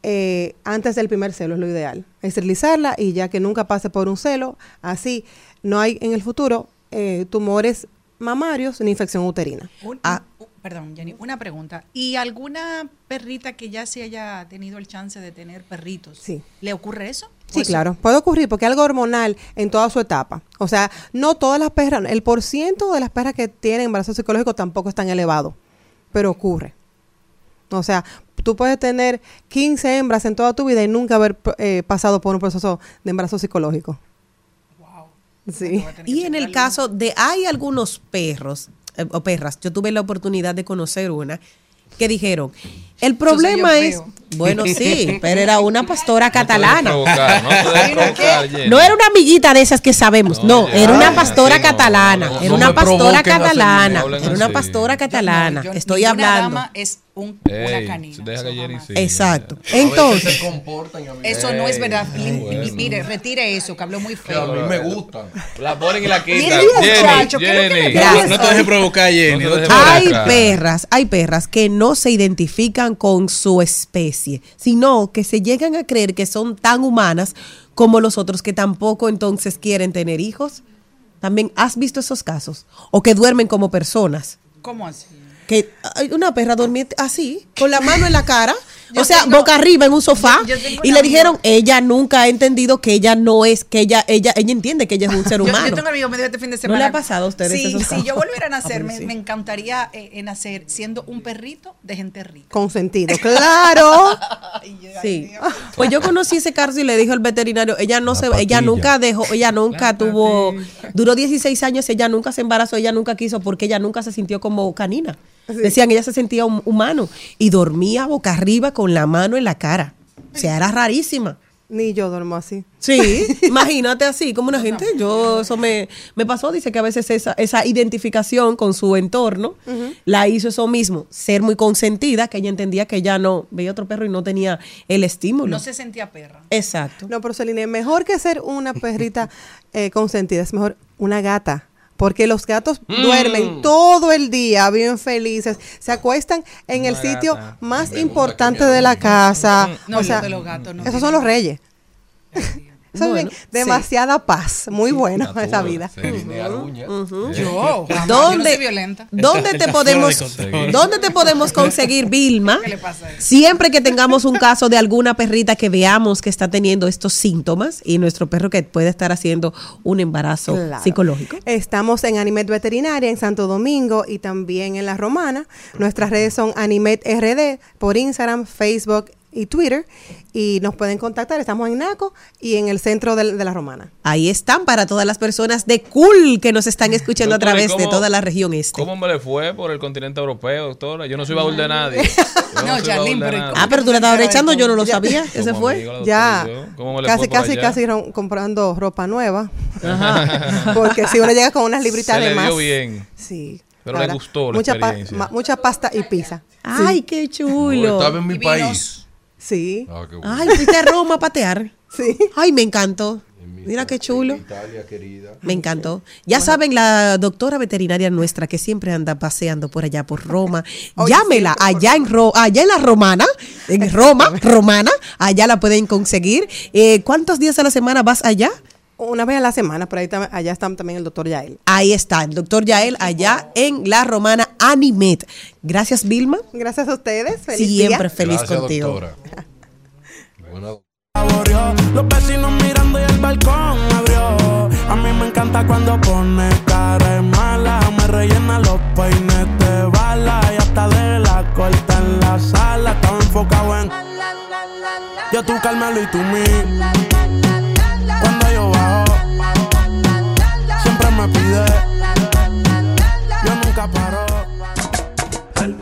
eh, antes del primer celo es lo ideal. Esterilizarla y ya que nunca pase por un celo, así no hay en el futuro eh, tumores mamarios ni infección uterina. Un- Ah. Perdón, Jenny, una pregunta. ¿Y alguna perrita que ya se haya tenido el chance de tener perritos? Sí. ¿Le ocurre eso? Sí, ¿O claro, puede ocurrir porque es algo hormonal en toda su etapa. O sea, no todas las perras, el porciento de las perras que tienen embarazo psicológico tampoco es tan elevado, pero ocurre. O sea, tú puedes tener 15 hembras en toda tu vida y nunca haber eh, pasado por un proceso de embarazo psicológico. Sí. Y en el caso de, hay algunos perros o perras, yo tuve la oportunidad de conocer una que dijeron, el problema es, feo. bueno, sí, pero era una pastora catalana. no era una amiguita de esas que sabemos, no, No, era una pastora catalana, era una pastora catalana, era una pastora catalana, estoy hablando. dama es un, una canina. Exacto. Entonces, se comportan y a mí, Eso no es verdad. Mire, retire eso, que habló muy que a feo. mí me gustan. La ponen y la quitan. Jenny. No, te dejes provocar, Jenny. No te dejes doctora. hay perras, hay perras que no se identifican con su especie, sino que se llegan a creer que son tan humanas como los otros que tampoco entonces quieren tener hijos. También has visto esos casos o que duermen como personas. ¿Cómo así? Que una perra dormía así, con la mano en la cara, Yo o sea, tengo- boca arriba en un sofá, yo- yo tengo y le amiga- dijeron, ella nunca ha entendido que ella no es, que ella, ella, ella entiende que ella es un ser humano. yo tengo un amigo medio este fin de ¿No semana. le ha pasado a ustedes Sí, si yo volviera a nacer, Ah, me, sí. me encantaría eh, nacer siendo un perrito de gente rica. Consentido, claro. Sí. Pues yo conocí ese caso y le dijo al veterinario, ella no La se, ella nunca dejó, ella nunca tuvo, duró 16 años, ella nunca se embarazó, ella nunca quiso porque ella nunca se sintió como canina. Decían, ella se sentía hum- humano y dormía boca arriba con la mano en la cara. O sea, era rarísima. Ni yo duermo así. Sí, imagínate así, como una gente, yo eso me, me pasó, dice que a veces esa, esa identificación con su entorno la hizo eso mismo, ser muy consentida, que ella entendía que ella no veía otro perro y no tenía el estímulo. No se sentía perra. Exacto. No, pero Celine, mejor que ser una perrita eh, consentida, es mejor una gata. Porque los gatos Mm. duermen todo el día, bien felices, se acuestan en el sitio más importante de la casa. No, o sea, de los gatos no esos son los reyes. Eso Bueno, es demasiada paz, muy bueno esa vida. Celine Aruña. Yo, jamás, yo no ¿Dónde, violenta. ¿Dónde te podemos. ¿Dónde te podemos conseguir, Vilma? ¿Qué le pasa a él? Siempre que tengamos un caso de alguna perrita que veamos que está teniendo estos síntomas y nuestro perro que puede estar haciendo un embarazo Claro. psicológico. Estamos en Animet Veterinaria en Santo Domingo y también en La Romana. Nuestras redes son Animet RD por Instagram, Facebook y Twitter. Y nos pueden contactar. Estamos en Naco y en el centro de, de La Romana. Ahí están para todas las personas de cool que nos están escuchando a Doctora, ¿y través de toda la región este. ¿Cómo me le fue por el continente europeo, doctora? Yo no soy baúl de nadie. Yo No, Charlene, de pero ¿y nadie. cómo Ah, pero tú le estabas echando, yo no lo Ya. sabía. Ese fue. amigo, Ya. ¿Cómo me le casi, casi, allá? casi comprando ropa nueva. Porque si uno llega con unas libritas Se de le dio más. bien. Sí. Pero le gustó la mucha, pa- experiencia. ma- mucha pasta y pizza. Ay, qué chulo. Estaba en mi país. Sí. Ah, qué bueno. Ay, fuiste a Roma a patear. Sí. Ay, me encantó. En mi Mira qué chulo. Italia querida. Me encantó. Ya saben, la doctora veterinaria nuestra que siempre anda paseando por allá por Roma. Llámela allá en Ro allá en la Romana, en Roma, Romana, allá la pueden conseguir. Eh, ¿Cuántos días a la semana vas allá? Una vez a la semana, por ahí tam- allá está también el doctor Yael. Ahí está, el doctor Yael allá en La Romana Animet. Gracias, Vilma. Gracias a ustedes. Feliz Siempre día. feliz Gracias, contigo. doctora. Abrió. Los vecinos mirando y el balcón abrió. A mí me encanta cuando pone cara mala. Me rellena los peines de bala. Y hasta de la corta en la sala. Estaba enfocado en. Yo tú, Carmelo y tú, mí. Pide. Yo nunca paro. Al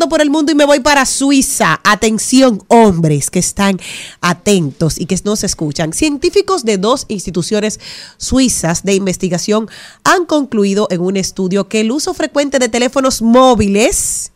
por el mundo y me voy para Suiza. Atención, hombres que están atentos y que nos escuchan. Científicos de dos instituciones suizas de investigación han concluido en un estudio que el uso frecuente de teléfonos móviles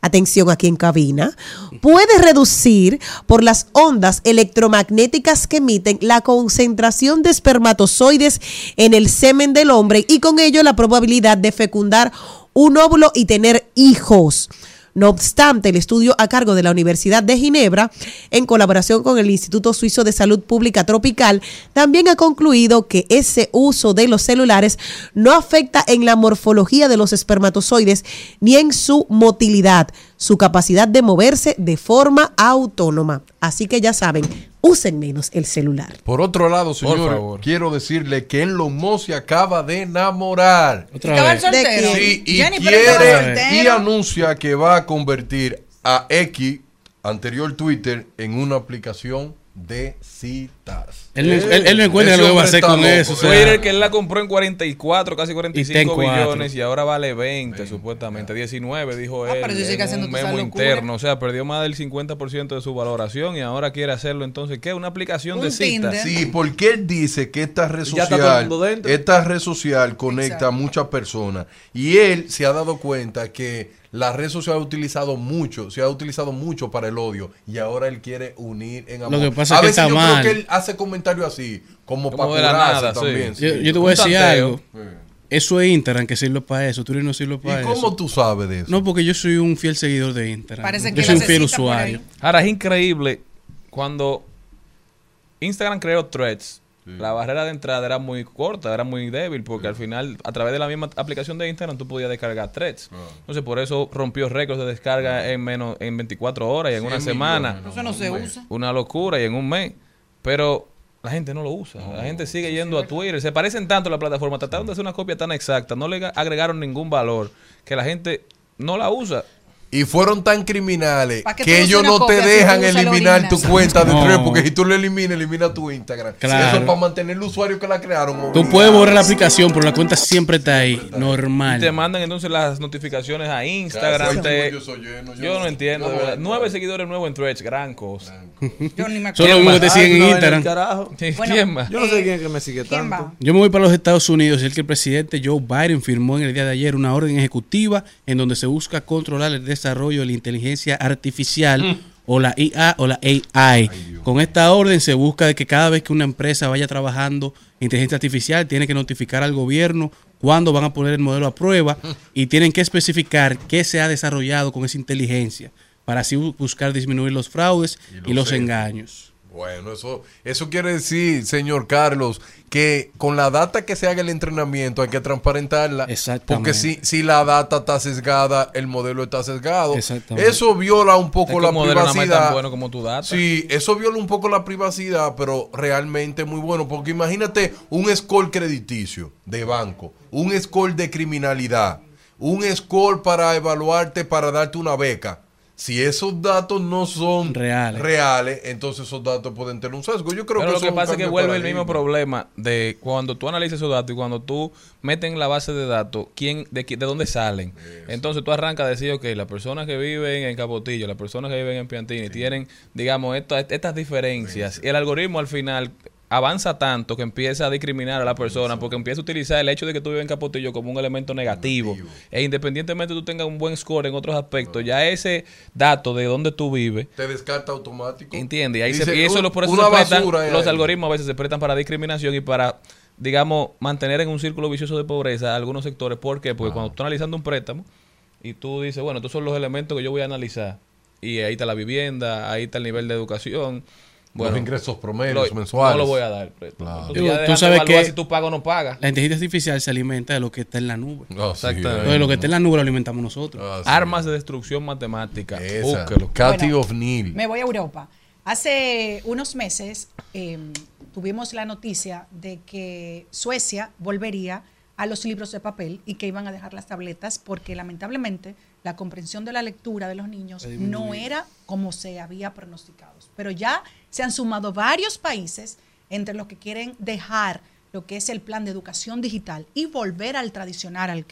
atención aquí en cabina, puede reducir por las ondas electromagnéticas que emiten la concentración de espermatozoides en el semen del hombre y con ello la probabilidad de fecundar un óvulo y tener hijos. No obstante, el estudio a cargo de la Universidad de Ginebra, en colaboración con el Instituto Suizo de Salud Pública Tropical, también ha concluido que ese uso de los celulares no afecta en la morfología de los espermatozoides ni en su motilidad, su capacidad de moverse de forma autónoma. Así que ya saben, usen menos el celular. Por otro lado, favor. quiero decirle que Elon Musk se acaba de enamorar. Otra vez. soltero. Sí, quiere y anuncia que va a convertir a X, anterior Twitter, en una aplicación de citas. Él, no- él- él no encuentra lo que va a hacer con loco, eso. o sea, Twitter que él la compró en 44, casi Y 45 está en cuatro. billones y ahora vale 20 supuestamente. 19 dijo Ah, él. pero sigue un memo interno. O sea, perdió más del 50% de su valoración y ahora quiere hacerlo entonces, ¿qué? Una aplicación Un de citas. Sí, porque él dice que esta red social, esta red social conecta Exacto. a muchas personas y él se ha dado cuenta que la red social ha utilizado mucho, se ha utilizado mucho para el odio y ahora él quiere unir en amor. Lo que pasa a es que veces está yo mal. creo que él hace comentarios así, como, Como para nada, también. yo, sí. yo te voy a decir algo. Eso es Instagram que sirve para eso. Twitter no sirve para ¿Y eso. cómo tú sabes de eso? No, porque yo soy un fiel seguidor de Instagram. Parece que yo soy un fiel usuario. Ahora es increíble cuando Instagram creó Threads. La barrera de entrada era muy corta, era muy débil, porque al final, a través de la misma aplicación de Instagram, tú podías descargar threads. Entonces, por eso rompió récords de descarga en menos en 24 horas y en una 100 semana. millones, Eso no se usa. Una locura y en un mes. Pero la gente no lo usa. La gente sigue yendo a Twitter. Se parecen tanto la plataforma. Trataron de hacer una copia tan exacta. No le ga- agregaron ningún valor que la gente no la usa. Y fueron tan criminales ¿Pa' qué tú que ellos no te dejan eliminar tu cuenta de No. Threads, porque si tú lo eliminas, elimina tu Instagram. Claro. Eso es para mantener el usuario que la crearon. Tú obligado. puedes borrar la aplicación, pero la cuenta siempre está ahí. Y te Normal. mandan entonces las notificaciones a Instagram. te- yo soy lleno, yo no entiendo. yo de verdad. no- Nueve seguidores nuevos en Threads. Gran cosa. Yo ni me Son acuerdo. los mismos que te siguen en no, Instagram. Bueno, ¿Quién más? Yo no sé Eh, quién es que me sigue ¿Quién tanto. va? Yo me voy para los Estados Unidos y es que el presidente Joe Biden firmó en el día de ayer una orden ejecutiva en donde se busca controlar el desarrollo de la inteligencia artificial o la IA o la AI. Con esta orden se busca de que cada vez que una empresa vaya trabajando inteligencia artificial tiene que notificar al gobierno cuándo van a poner el modelo a prueba y tienen que especificar qué se ha desarrollado con esa inteligencia para así bu- buscar disminuir los fraudes Y y los engaños. Bueno, eso, eso quiere decir, señor Carlos, que con la data que se haga el entrenamiento hay que transparentarla. Exactamente. Porque si, si la data está sesgada, el modelo está sesgado. Exactamente. Eso viola un Es poco que la es tan privacidad. bueno como tu data. Sí, eso viola un poco la privacidad, pero realmente muy bueno. Porque imagínate un score crediticio de banco, un score de criminalidad, un score para evaluarte, para darte una beca. Si esos datos no son Reales. reales, entonces esos datos pueden tener un sesgo. Yo creo Pero que lo que pasa es que vuelve el mismo problema de cuando tú analizas esos datos y cuando tú metes en la base de datos quién de, de dónde salen. Entonces tú arrancas a decir, ok, las personas que viven en Capotillo, las personas que viven en Piantini tienen, digamos, estas estas diferencias. Y el algoritmo al final avanza tanto que empieza a discriminar a la persona porque empieza a utilizar el hecho de que tú vives en Capotillo como un elemento negativo. E independientemente tú tengas un buen score en otros aspectos, ya ese dato de dónde tú vives, Te descarta automático. entiende, y, ahí se- Dice, y eso "Un- lo- por eso se prestan- los ahí". algoritmos a veces se prestan para discriminación y para digamos mantener en un círculo vicioso de pobreza algunos sectores. ¿Por qué? Porque cuando tú estás analizando un préstamo y tú dices, bueno, estos son los elementos que yo voy a analizar y ahí está la vivienda, ahí está el nivel de educación. Bueno, Los ingresos promedios lo- mensuales. No lo voy a dar. préstamo. Claro. Tú- sabes que si tú pagas o no pagas. La inteligencia artificial se alimenta de lo que está en la nube. Sí, Exactamente. Entonces, lo que está en la nube lo alimentamos nosotros. Ah, sí. Armas de destrucción matemática. Búsquelo. Cathy Bueno, O'Neill. Me voy a Europa. Hace unos meses eh, tuvimos la noticia de que Suecia volvería a los libros de papel y que iban a dejar las tabletas porque lamentablemente la comprensión de la lectura de los niños no era como se había pronosticado. Pero ya se han sumado varios países entre los que quieren dejar lo que es el plan de educación digital y volver al tradicional al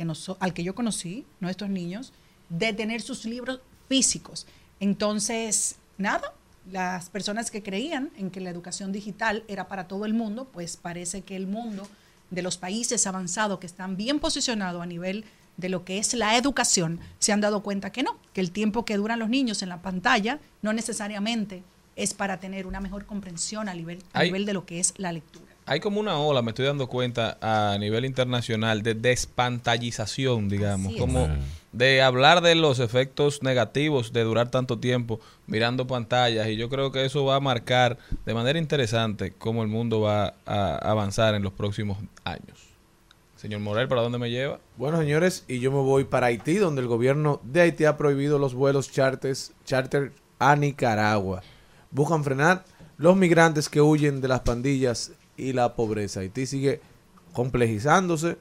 que, yo conocí, nuestros niños, de tener sus libros físicos. Entonces, nada, las personas que creían en que la educación digital era para todo el mundo, pues parece que el mundo de los países avanzados que están bien posicionados a nivel de lo que es la educación, se han dado cuenta que no, que el tiempo que duran los niños en la pantalla no necesariamente es para tener una mejor comprensión a nivel, a Hay- nivel de lo que es la lectura. Hay como una ola, me estoy dando cuenta, a nivel internacional de despantallización, digamos, como de hablar de los efectos negativos de durar tanto tiempo mirando pantallas y yo creo que eso va a marcar de manera interesante cómo el mundo va a avanzar en los próximos años. Señor Morel, ¿para dónde me lleva? Bueno, señores, y yo me voy para Haití, donde el gobierno de Haití ha prohibido los vuelos charters, charter a Nicaragua. Buscan frenar los migrantes que huyen de las pandillas y la pobreza. Haití sigue complejizándose.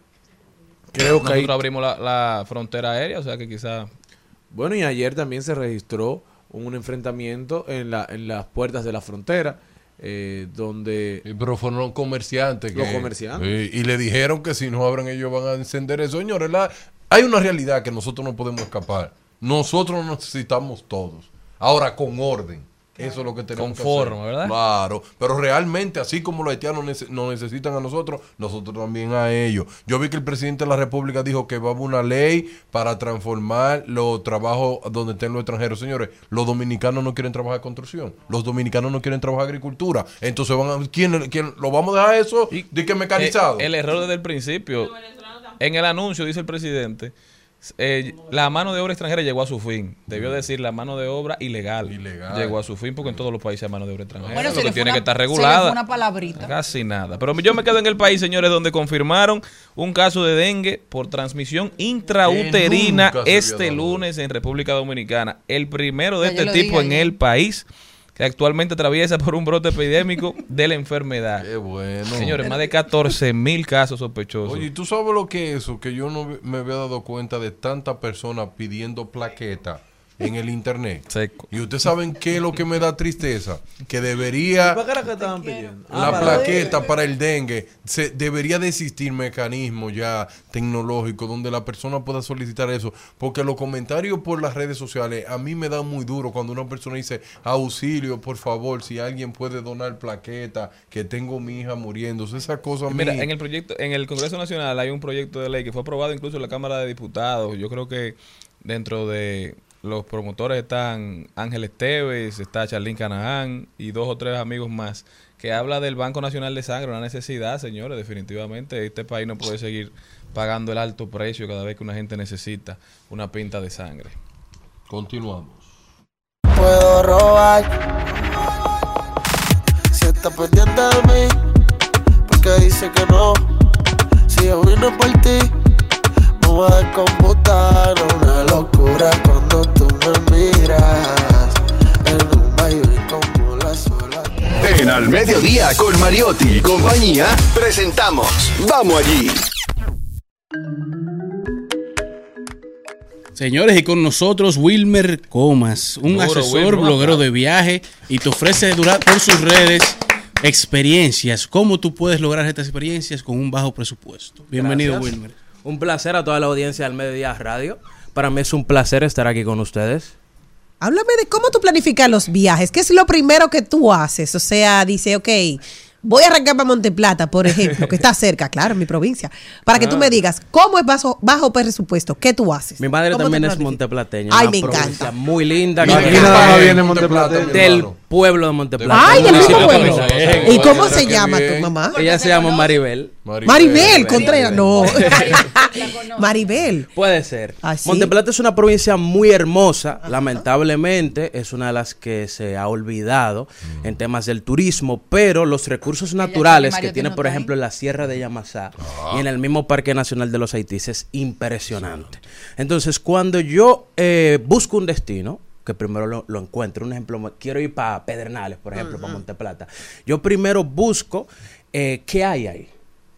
Creo que Nosotros hay... abrimos la, la frontera aérea, o sea que quizá... Bueno, y ayer también se registró un enfrentamiento en, la, en las puertas de la frontera, eh, donde... Pero fueron comerciantes. Los que- comerciantes. Y le dijeron que si no abren ellos van a encender eso. Señores, la- hay una realidad que nosotros no podemos escapar. Nosotros nos necesitamos todos. Ahora, con orden. Eso es lo que tenemos Con que hacer. ¿verdad? Claro. Pero realmente, así como los haitianos nece- nos necesitan a nosotros, nosotros también a ellos. Yo vi que el presidente de la República dijo que va a haber una ley para transformar los trabajos donde estén los extranjeros. Señores, los dominicanos no quieren trabajar construcción. Los dominicanos no quieren trabajar agricultura. Entonces, van a, ¿quién, quién- lo vamos a dejar eso? de que mecanizado. Eh, el error desde el principio. En el anuncio dice el presidente, eh, la mano de obra extranjera llegó a su fin. Debió decir la mano de obra ilegal. Ilegal. Llegó a su fin porque en todos los países hay mano de obra extranjera. Bueno, lo que tiene una- que estar regulada. una palabrita. Casi nada. Pero yo me quedo en el país, señores, donde confirmaron un caso de dengue por transmisión intrauterina este lunes en República Dominicana. El primero de Ya este tipo en el país que actualmente atraviesa por un brote epidémico de la enfermedad. Qué bueno. Señores, más de 14 mil casos sospechosos. Oye, ¿y ¿tú sabes lo que es eso? Que yo no me había dado cuenta de tantas personas pidiendo plaqueta en el internet. Seco. Y ustedes saben qué es lo que me da tristeza. Que debería ¿Para qué era que estaban pidiendo? Ah, la para- plaqueta para el dengue, se, debería de existir mecanismos ya tecnológicos donde la persona pueda solicitar eso. Porque los comentarios por las redes sociales a mí me dan muy duro cuando una persona dice, auxilio, por favor, si alguien puede donar plaqueta, que tengo mi hija muriéndose. Esa cosa a mí... Mira, en el proyecto, en el Congreso Nacional hay un proyecto de ley que fue aprobado incluso en la Cámara de Diputados. Yo creo que dentro de los promotores están Ángel Esteves, está Charlín Canaán y dos o tres amigos más, que habla del Banco Nacional de Sangre, una necesidad, señores, definitivamente. Este país no puede seguir pagando el alto precio cada vez que una gente necesita una pinta de sangre. Continuamos. puedo robar. Si está pendiente de mí, porque dice que no. Si yo vine por ti, me voy a descomputar. Una locura cuando me miras. En un baile como la sola. En Al Mediodía con Mariotti y compañía presentamos Vamos allí. Señores, y con nosotros Wilmer Comas, un Duro, asesor, Wilmer, bloguero de viaje y te ofrece durar por sus redes experiencias. ¿Cómo tú puedes lograr estas experiencias con un bajo presupuesto? Bienvenido, Gracias. Wilmer. Un placer a toda la audiencia del Mediodía Radio. Para mí es un placer estar aquí con ustedes. Háblame de cómo tú planificas los viajes. ¿Qué es lo primero que tú haces? O sea, dice, ok, voy a arrancar para Monteplata, por ejemplo, que está cerca, claro, en mi provincia, para que tú Ah. me digas, ¿cómo es bajo, bajo presupuesto? ¿Qué tú haces? Mi madre ¿Cómo también es monteplateña. Ay, una me provincia encanta. Muy linda. Mi nada más viene Monteplata, Del pueblo de Monteplata. Ay, del mismo pueblo. ¿Y cómo se llama tu mamá? Ella se llama Maribel. Maribel Contreras, no. Maribel. Puede ser. ¿Ah, sí? Monteplata es una provincia muy hermosa. Lamentablemente es una de las que se ha olvidado en temas del turismo, pero los recursos naturales Mario que tiene, por ejemplo, en la Sierra de Yamasá y en el mismo Parque Nacional de los Haitíes es impresionante. Entonces, cuando yo eh, busco un destino, que primero lo, lo encuentro, un ejemplo, quiero ir para Pedernales, por ejemplo, para Monteplata, yo primero busco eh, qué hay ahí.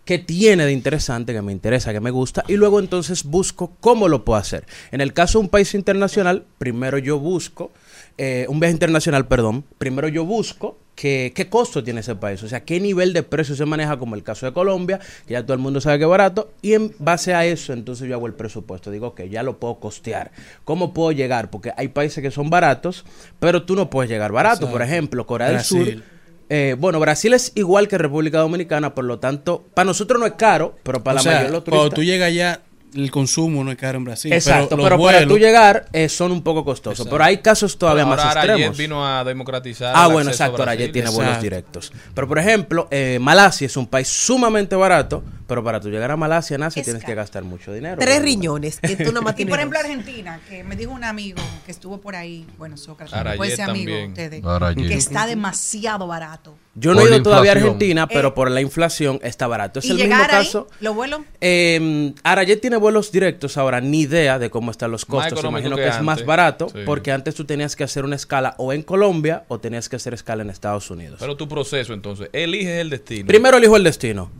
qué tiene de interesante, que me interesa, que me gusta, y luego entonces busco cómo lo puedo hacer. En el caso de un país internacional, primero yo busco, eh, un viaje internacional, perdón, primero yo busco que- qué costo tiene ese país, o sea, qué nivel de precio se maneja, como el caso de Colombia, que ya todo el mundo sabe que es barato, y en base a eso entonces yo hago el presupuesto, digo que ya lo puedo costear. ¿Cómo puedo llegar? Porque hay países que son baratos, pero tú no puedes llegar barato. Por ejemplo, Corea del. Sur. eh, bueno, Brasil es igual que República Dominicana, por lo tanto, para nosotros no es caro, pero para O la sea, mayoría de los cuando turistas. tú llegas allá, el consumo no es caro en Brasil. Exacto, pero, para vuelos- tú llegar eh, son un poco costosos. Exacto. Pero hay casos todavía Pero más ahora Arayet extremos. vino a democratizar. Ah, el bueno, exacto, Arayet Brasil. tiene vuelos Exacto. directos. Pero, por ejemplo, eh, Malasia es un país sumamente barato, pero para tú llegar a Malasia, Nancy, Es tienes que gastar mucho dinero. Tres riñones. Que tú nomás Y por ejemplo. Argentina, que me dijo un amigo que estuvo por ahí, bueno, Sócrates, Arayet puede ser amigo de ustedes, Arayet. que está demasiado barato. Yo no he ido todavía a. Argentina, pero Eh, por la inflación está barato. Es y el mismo llegar ahí, caso. los vuelos, Eh, Arayet tiene vuelos directos ahora, ni idea de cómo están los costos. Imagino que que, es más barato, Sí. porque antes tú tenías que hacer una escala o en Colombia o tenías que hacer escala en Estados Unidos. Pero tu proceso, entonces, eliges el destino. Primero elijo el destino.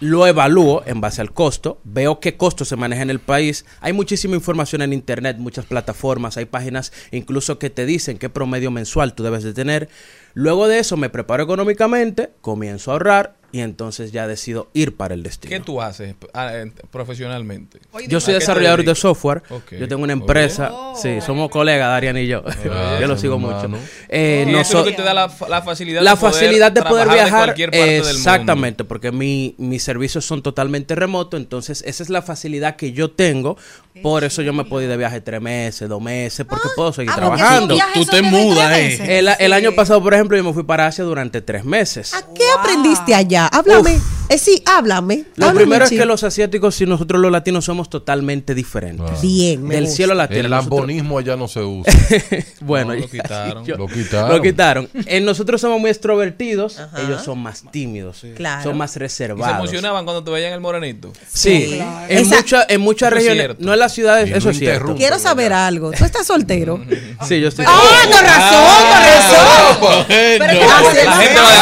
Lo evalúo en base al costo, veo qué costo se maneja en el país. Hay muchísima información en internet, muchas plataformas, hay páginas incluso que te dicen qué promedio mensual tú debes de tener. Luego de eso me preparo económicamente, comienzo a ahorrar y entonces ya decido ir para el destino. ¿Qué tú haces ah, en- profesionalmente? Yo soy ¿A qué te desarrollador de software. Yo tengo una empresa. Sí, somos colegas, Darian y yo. Ah, yo lo sigo mucho. Eh, Y eso es lo noso- que te da la, fa- la facilidad la de poder facilidad de poder de viajar cualquier parte del mundo. exactamente porque mi, mis servicios son totalmente remotos entonces esa es la facilidad que yo tengo por eso yo me puedo ir de viaje tres meses dos meses porque puedo seguir ah, trabajando tú te mudas, eh. el, el Sí. año pasado por ejemplo yo me fui para Asia durante tres meses ¿A qué aprendiste allá? Háblame. Eh, sí, háblame. lo Háblame, primero es que los asiáticos y nosotros los latinos somos totalmente diferentes Bien, me del cielo a la tierra El Nosotros- lambonismo allá no se usa. bueno No, lo quitaron. yo- Lo quitaron. lo quitaron Eh, nosotros somos muy extrovertidos ellos son más tímidos Claro. son más ¿Y se reservados emocionaban cuando te veían el morenito? Sí, en, Esa- mucha- en muchas regiones, cierto. no en las ciudades, Y eso no es cierto. Quiero saber algo. ¿Tú estás soltero? Sí, yo estoy. ¡Ah, con razón, con razón! La gente va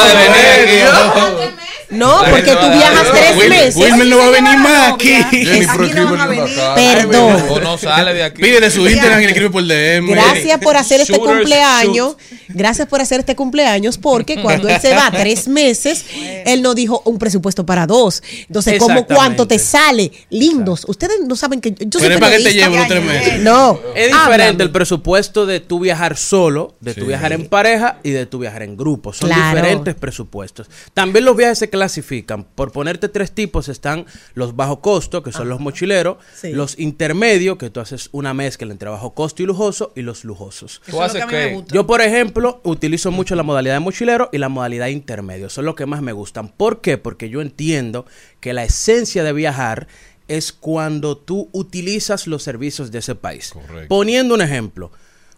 a No, porque tú viajas tres meses. Wilmer no va a venir más aquí. Aquí no van a venir. Perdón. O no sale de aquí. Pídele su Instagram y le escribe por DM. Gracias por hacer este cumpleaños. Gracias por hacer este cumpleaños porque cuando él se va tres meses, él no dijo un presupuesto para dos. Entonces, ¿cómo cuánto te sale? Lindos. Ustedes no saben que yo, soy Pero es para que te lleve los tres meses. No. Es diferente el presupuesto de tu viajar solo, de tu Sí. viajar en pareja y de tu viajar en grupo. Son diferentes presupuestos. También los viajes se clasifican. Por ponerte tres tipos están los bajo costo, que son los mochileros, Sí. los intermedios, que tú haces una mezcla entre bajo costo y lujoso, y los lujosos. ¿Tú haces que. Yo, por ejemplo, utilizo mucho la modalidad de mochilero y la modalidad intermedio. Son los que más me gustan. ¿Por qué? Porque yo entiendo que la esencia de viajar es cuando tú utilizas los servicios de ese país. Correcto. Poniendo un ejemplo,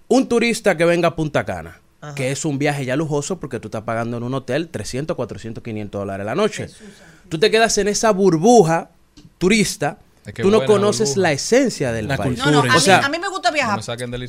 un turista que venga a Punta Cana, que es un viaje ya lujoso porque tú estás pagando en un hotel 300, 400, 500 dólares la noche. Tú te quedas en esa burbuja turista, qué tú no conoces burbuja. la esencia del La país. No, no, a, O mí, a me gusta viajar.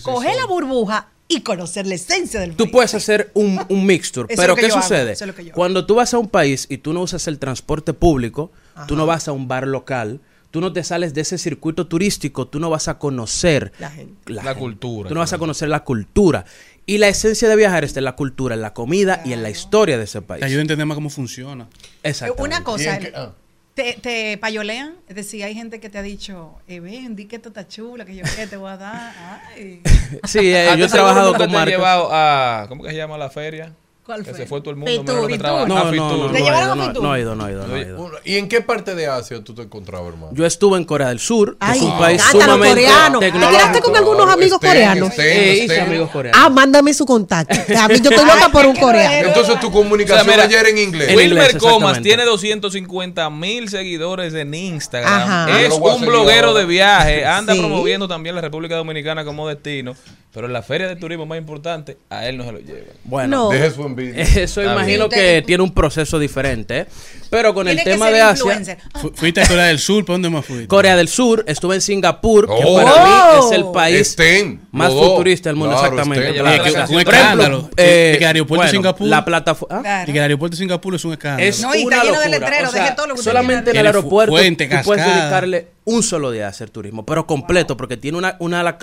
Coger la burbuja y conocer la esencia del Tú país. puedes hacer un, un mixture, es pero ¿qué sucede? es. Cuando tú vas a un país y tú no usas el transporte público, tú no vas a un bar local, tú no te sales de ese circuito turístico, tú no vas a conocer La gente. La cultura, Tú no vas a conocer la cultura. Y la esencia de viajar está en la cultura, en la comida y en la historia de ese país. Te ayuda a entender más cómo funciona. Exactamente. Una cosa, ¿Quién que- ah. te, te payolean, es decir, hay gente que te ha dicho, eh, ven, di que esto está chula, que yo qué te voy a dar. Ay. Sí, eh, ¿A yo he trabajado con llevado a, ¿cómo que se llama la feria? ¿Cuál Que fue? se fue todo el mundo. Fitur, menos. No, Ah, no, Fitur. no, no, ¿Te he llevaron ido, a no, Fitur? no he ido, no he ido, no he ido. ¿Y en qué parte de Asia tú te encontrabas, hermano? Yo estuve en Corea del Sur, que Ay, es un país sumamente coreano. ¿Te quedaste con algunos amigos Estén, coreanos? estén, estén. amigos coreanos. Ah, mándame su contacto. A mí yo estoy loca por un coreano. Entonces tu O comunicación sea, mira, ayer en inglés. En Wilmer inglés, Comas tiene 250 mil seguidores en Instagram. Ajá. Es un bloguero ahora. de viaje. Anda Sí. promoviendo también la República Dominicana como destino. Pero en la feria de turismo más importante, a él no se lo llevan. Bueno, No. Deje su envidia. eso Está imagino bien. que tiene un proceso diferente, ¿eh? Pero con el Tiene que tema ser de Asia, influencer. Fu- Fuiste a Corea del Sur, ¿para dónde más fuiste? Corea del Sur, estuve en Singapur, que Oh. para mí es el país Estén. más dos. futurista del mundo, Claro, exactamente. estén. Oye, Oye, que- Por un ejemplo, escándalo. eh, de que el aeropuerto de bueno, Singapur. La plataforma. ¿ah? Claro. Y que el aeropuerto de Singapur es un escándalo. Es No, y una está lleno de locura. letreros, O sea, deje todo lo que usted solamente en el Tiene fu- aeropuerto fuente, tú puedes cascada. dedicarle un solo día a hacer turismo, pero completo, porque tiene una, una la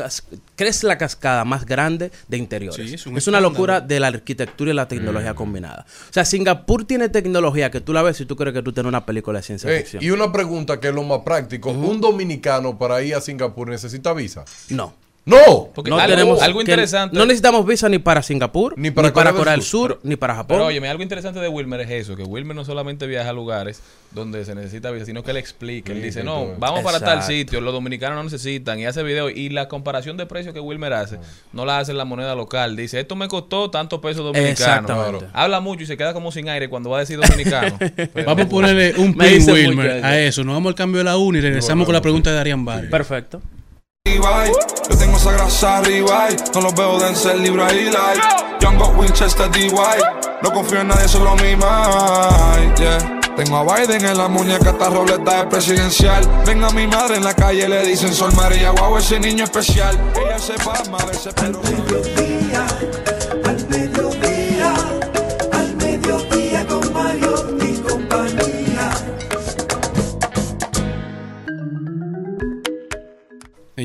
crece la cascada más grande de interiores. Sí, es es, un una locura de la arquitectura y la tecnología combinada. O sea, Singapur tiene tecnología que tú la ves y tú crees que tú tienes una película de ciencia Eh, ficción. y una pregunta que es lo más práctico. ¿Un dominicano para ir a Singapur necesita visa? No. ¡No! Porque No algo, tenemos algo interesante. no necesitamos visa ni para Singapur, Ni para Corea, del Sur, ni para Japón. Pero oye, algo interesante de Wilmer es eso, que Wilmer no solamente viaja a lugares donde se necesita visa, sino que él explica, él Sí, dice, no, vamos para tal sitio, los dominicanos no necesitan, y hace video, y la comparación de precios que Wilmer hace, no la hace en la moneda local, dice, esto me costó tantos pesos dominicanos. Exactamente. Habla mucho y se queda como sin aire cuando va a decir dominicano. Pero- Vamos a ponerle un pin, Wilmer, a eso. Nos vamos al cambio de la una y regresamos con la pregunta de Darían Vargas. Perfecto. Yo tengo esa grasa arriba, y no los veo de ahí, like. Young got Winchester DY. No confío en nadie solo mi mind, yeah. Tengo a Biden en la muñeca, esta roleta es presidencial. Ven a mi madre en la calle, le dicen Sol María, wow, ese niño especial. Ella se va a veces, pero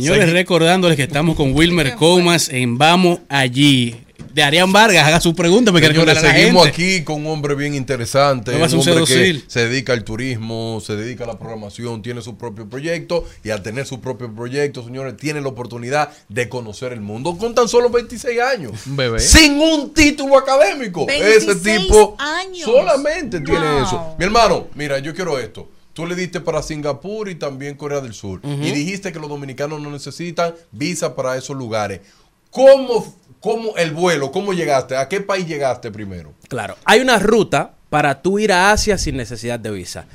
Señores, recordándoles que estamos con Wilmer Comas en Vamos Allí. Darían Vargas, haga su pregunta, me Señores, seguimos gente. aquí con un hombre bien interesante, No un hombre que se dedica al turismo, se dedica a la programación, tiene su propio proyecto y al tener su propio proyecto, señores, tiene la oportunidad de conocer el mundo con tan solo 26 años. Un bebé. Sin un título académico. Ese 26 tipo años. solamente tiene eso. Mi hermano, mira, yo quiero esto. Tú le diste para Singapur y también Corea del Sur. Y dijiste que los dominicanos no necesitan visa para esos lugares. ¿Cómo, cómo el vuelo? ¿Cómo llegaste? ¿A qué país llegaste primero? Claro, hay una ruta para tú ir a Asia sin necesidad de visa.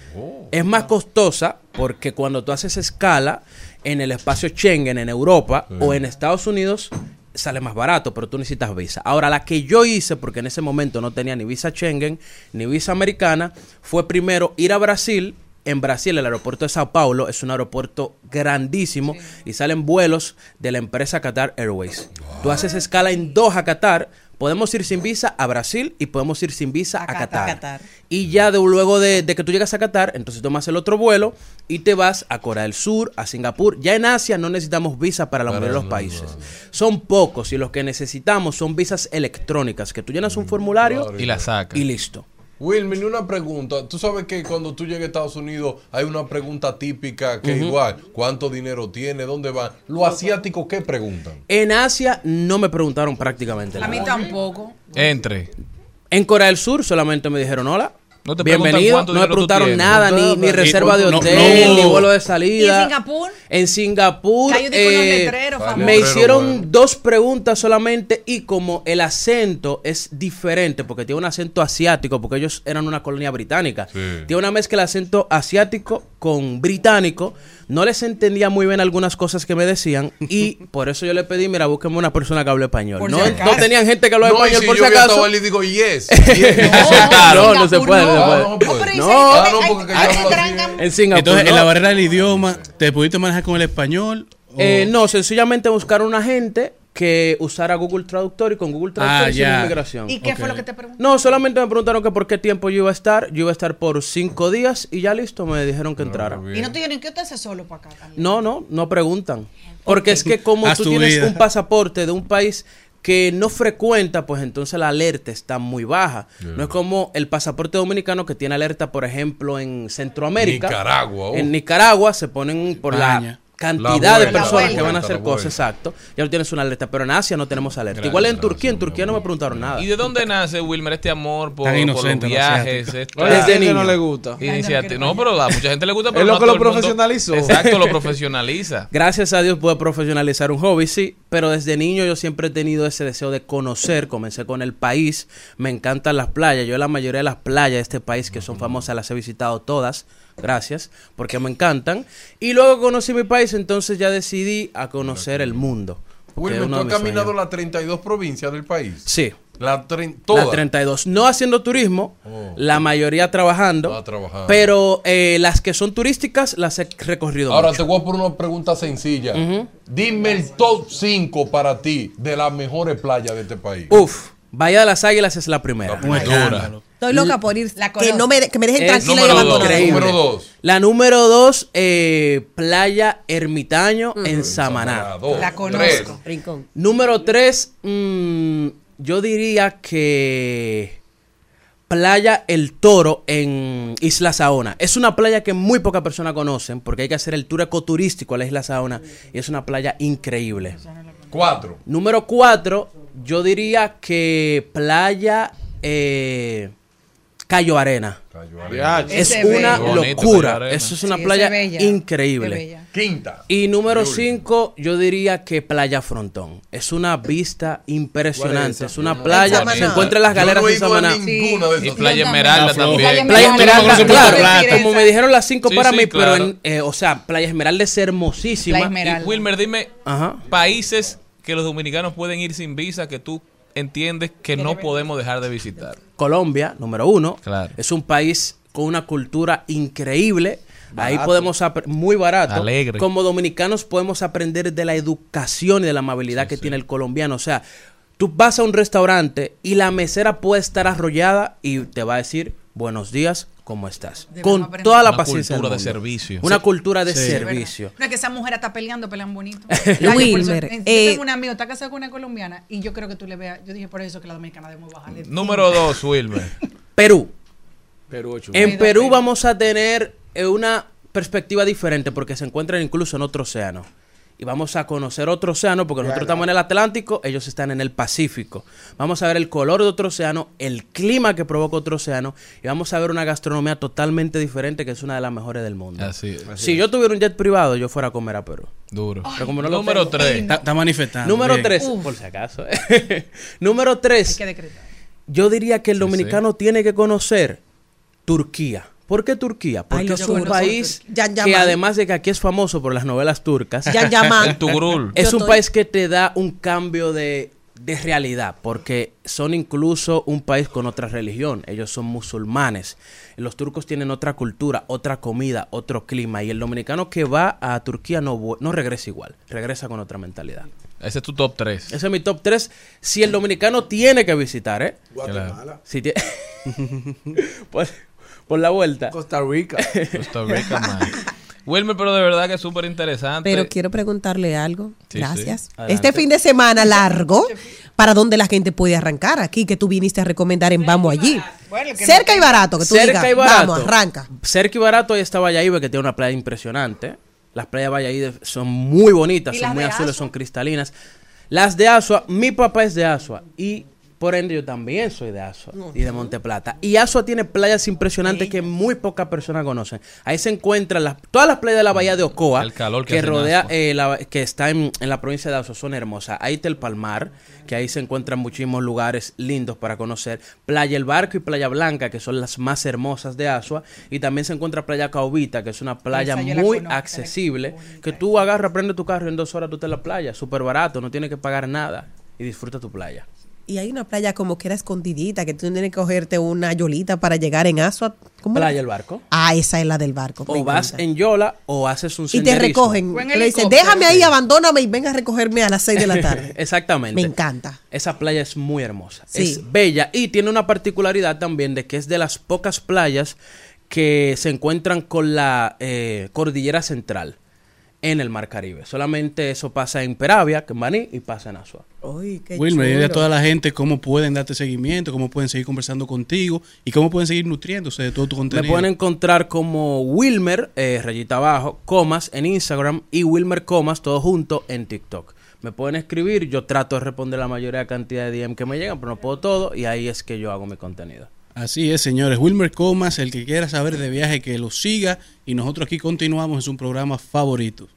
Es más costosa porque cuando tú haces escala en el espacio Schengen, en Europa o en Estados Unidos, sale más barato, pero tú necesitas visa. Ahora, la que yo hice, porque en ese momento no tenía ni visa Schengen ni visa americana, fue primero ir a Brasil. En Brasil, el aeropuerto de Sao Paulo es un aeropuerto grandísimo y salen vuelos de la empresa Qatar Airways. Tú haces escala en Doha, Qatar. Podemos ir sin visa a Brasil y podemos ir sin visa a, Qatar. Qatar. Y ya de, luego de, de que tú llegas a Qatar, entonces tomas el otro vuelo y te vas a Corea del Sur, a Singapur. Ya en Asia no necesitamos visa para la mayoría de los países. Son pocos y los que necesitamos son visas electrónicas, que tú llenas un formulario y la saca. y listo. Wilmer, una pregunta. Tú sabes que cuando tú llegas a Estados Unidos hay una pregunta típica que es Ujú. igual. ¿Cuánto dinero tiene? ¿Dónde va? ¿Los asiáticos qué preguntan? En Asia no me preguntaron prácticamente A nada. mí tampoco. Entre. En Corea del Sur solamente me dijeron hola. No te preguntan Bienvenido. No me preguntaron nada, ni, ni Y- reserva de hotel, no. ni vuelo de ¿Y salida. en Singapur? En Singapur eh, letreros me Letrero, hicieron bueno. dos preguntas solamente y como el acento es diferente porque tiene un acento asiático porque ellos eran una colonia británica. Sí. Tiene una mezcla de acento asiático con británico. No les entendía muy bien algunas cosas que me decían y por eso yo le pedí, mira, búsqueme una persona que hable español. Por No, si no tenían gente que hablaba No, y español si por yo si acaso. le digo yes. No, no se Singapur puede, no se no. puede. no, No, yo En Singapur. Entonces, en la barrera del idioma, ¿te pudiste manejar con el español? Eh, no, sencillamente buscar una gente que usara Google Traductor y con Google Traductor Ah, hicieron ya. inmigración. ¿Y qué fue lo que te pregunté? No, solamente me preguntaron que por qué tiempo yo iba a estar. Yo iba a estar por cinco días y ya listo, me dijeron que entrara. Y no te dijeron que usted hace solo para acá. Carlos? No, no, no preguntan. Porque es que como tú tu tienes vida. un pasaporte de un país que no frecuenta, pues entonces la alerta está muy baja. No es como el pasaporte dominicano que tiene alerta, por ejemplo, en Centroamérica. Nicaragua, oh. En Nicaragua se ponen por España. la cantidad de personas que van a hacer cosas, exacto. Ya no tienes una alerta, pero en Asia no tenemos alerta. Gracias, Igual en Turquía, en Turquía no me preguntaron nada. ¿Y de dónde nace, Wilmer, este amor por, los viajes? esta- Desde gente niño. no le gusta. iniciativa? No, pero a mucha gente le gusta. Pero Es lo que lo profesionalizó. Exacto, lo profesionaliza. Gracias a Dios pude profesionalizar un hobby, sí, pero desde niño yo siempre he tenido ese deseo de conocer, comencé con el país, me encantan las playas, yo la mayoría de las playas de este país que son famosas las he visitado todas, gracias, porque me encantan, y luego conocí mi país, entonces ya decidí a conocer el mundo. Wilmer, ¿tú has caminado las 32 provincias del país? Sí. La, tre- La todas. 32. No haciendo turismo, Oh. la mayoría trabajando, Ah, trabajando. pero eh, las que son turísticas las he recorrido Ahora mucho. te voy a poner una pregunta sencilla. Dime el top 5 para ti de las mejores playas de este país. Uf, Bahía de las Águilas es la primera. Escándalo. Estoy loca por ir. La que, no me, que me dejen tranquila y número dos. abandonada. Número dos. La número dos, eh, Playa Ermitaño en Samaná. Dos, La conozco. tres. Rincón. Número tres, mm, yo diría que Playa El Toro en Isla Saona. Es una playa que muy pocas personas conocen porque hay que hacer el tour ecoturístico a la Isla Saona y es una playa increíble. Cuatro. Número cuatro, yo diría que Playa eh, Cayo Arena. Cayo Arena. Ya, Es una locura. Eso es una Sí, playa increíble. Quinta. Y número 5, yo diría que Playa Frontón. Es una vista impresionante. Es una playa. Se encuentra en las galeras no de Samaná. de Y. Playa Esmeralda también. también. Playa Esmeralda, claro. Como me dijeron las cinco Sí, para sí, mí, claro. pero en, eh, o sea, Playa Esmeralda es hermosísima. Playa Esmeralda. Y Wilmer, dime Ajá. países que los dominicanos pueden ir sin visa que tú entiendes que no podemos dejar de visitar. Colombia, número uno. Claro. Es un país con una cultura increíble. Ahí podemos muy barato. Alegre. Como dominicanos podemos aprender de la educación y de la amabilidad que tiene el colombiano. O sea, tú vas a un restaurante y la mesera puede estar arrollada y te va a decir buenos días, ¿cómo estás? Debemos Con aprender. toda la Una paciencia. del cultura de mundo. servicio. Una cultura de Sí. servicio. No es que esa mujer está peleando, pelean bonito. Wilmer, yo, yo tengo un amigo, está casado con una colombiana y yo creo que tú le veas. Yo dije por eso que la dominicana debemos bajarle. Número dos, Wilmer. Perú. Perú, ocho. En Perú. vamos a tener eh, una perspectiva diferente porque se encuentran incluso en otro océano. Y vamos a conocer otro océano porque nosotros estamos en el Atlántico, ellos están en el Pacífico. Vamos a ver el color de otro océano, el clima que provoca otro océano y vamos a ver una gastronomía totalmente diferente que es una de las mejores del mundo. Así es. si yo tuviera un jet privado, yo fuera a comer a Perú. Duro. Pero como no lo Número tengo- tres. Está, está manifestando. Número bien. 3, por si acaso. Número Hay 3. que decretar. Yo diría que el Sí, dominicano tiene que conocer Turquía. ¿Por qué Turquía? Porque es un país que además de que aquí es famoso por las novelas turcas, es un estoy- país que te da un cambio de, de realidad, porque son incluso un país con otra religión, ellos son musulmanes. Los turcos tienen otra cultura, otra comida, otro clima, y el dominicano que va a Turquía no, no regresa igual, regresa con otra mentalidad. Ese es tu top 3. Ese es mi top 3. Si el dominicano tiene que visitar, ¿eh? Guatemala. Si tie- por, la vuelta. Costa Rica. Costa Rica, man. Wilmer, pero de verdad que es súper interesante. Pero quiero preguntarle algo. Sí, Gracias. sí. Este fin de semana largo, ¿para dónde la gente puede arrancar? Aquí que tú viniste a recomendar en Vamos Allí. Bueno, Cerca no- y barato, que tú Cerca digas, y barato. vamos, arranca. Cerca y barato ahí está Valladolid, que tiene una playa impresionante. Las playas de Valladolid son muy bonitas, ¿Y son muy azules, Asua? son cristalinas. Las de Asua, mi papá es de Asua y por ende yo también soy de Asua y de Monte Plata. Y Asua tiene playas impresionantes que muy pocas personas conocen. Ahí se encuentran las, todas las playas de la bahía de Ocoa, El calor que rodea, eh, la- que está en, en la provincia de Asua, son hermosas. Ahí está el Palmar, que ahí se encuentran muchísimos lugares lindos para conocer. Playa El Barco y Playa Blanca, que son las más hermosas de Asua. Y también se encuentra Playa Caubita, que es una playa muy conozco, accesible, que tú agarras, prendes tu carro y en dos horas tú estás en la playa. Súper barato, no tienes que pagar nada. Y disfruta tu playa. Y hay una playa como que era escondidita, que tú tienes que cogerte una yolita para llegar en Asua. Playa El Barco. Ah, esa es la del barco. O vas encanta. en Yola o haces un Y te recogen. Le dicen, déjame ahí, abandóname y venga a recogerme a las 6 de la tarde. Exactamente. Me encanta. Esa playa es muy hermosa. Sí. Es bella y tiene una particularidad también de que es de las pocas playas que se encuentran con la eh, cordillera central. En el Mar Caribe. Solamente eso pasa en Peravia, que en Baní y pasa en Asua. Uy, qué Wilmer, dile a toda la gente cómo pueden darte seguimiento, cómo pueden seguir conversando contigo y cómo pueden seguir nutriéndose de todo tu Me contenido. pueden encontrar como Wilmer, eh, rayita abajo, comas en Instagram y Wilmer Comas, todo junto en TikTok. Me pueden escribir, yo trato de responder la mayoría de cantidad de DM que me llegan, pero no puedo todo y ahí es que yo hago mi contenido. Así es, señores. Wilmer Comas, el que quiera saber de viaje, que lo siga. Y nosotros aquí continuamos en su programa favorito.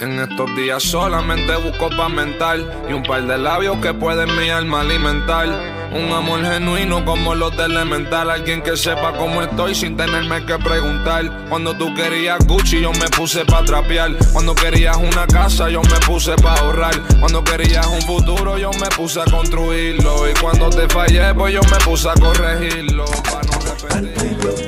En estos días solamente busco pa' mental y un par de labios que pueden mi alma alimentar. Un amor genuino como los de elemental. Alguien que sepa cómo estoy sin tenerme que preguntar. Cuando tú querías Gucci, yo me puse pa' trapear. Cuando querías una casa, yo me puse pa' ahorrar. Cuando querías un futuro, yo me puse a construirlo. Y cuando te fallé, pues yo me puse a corregirlo. Pa' no repetir.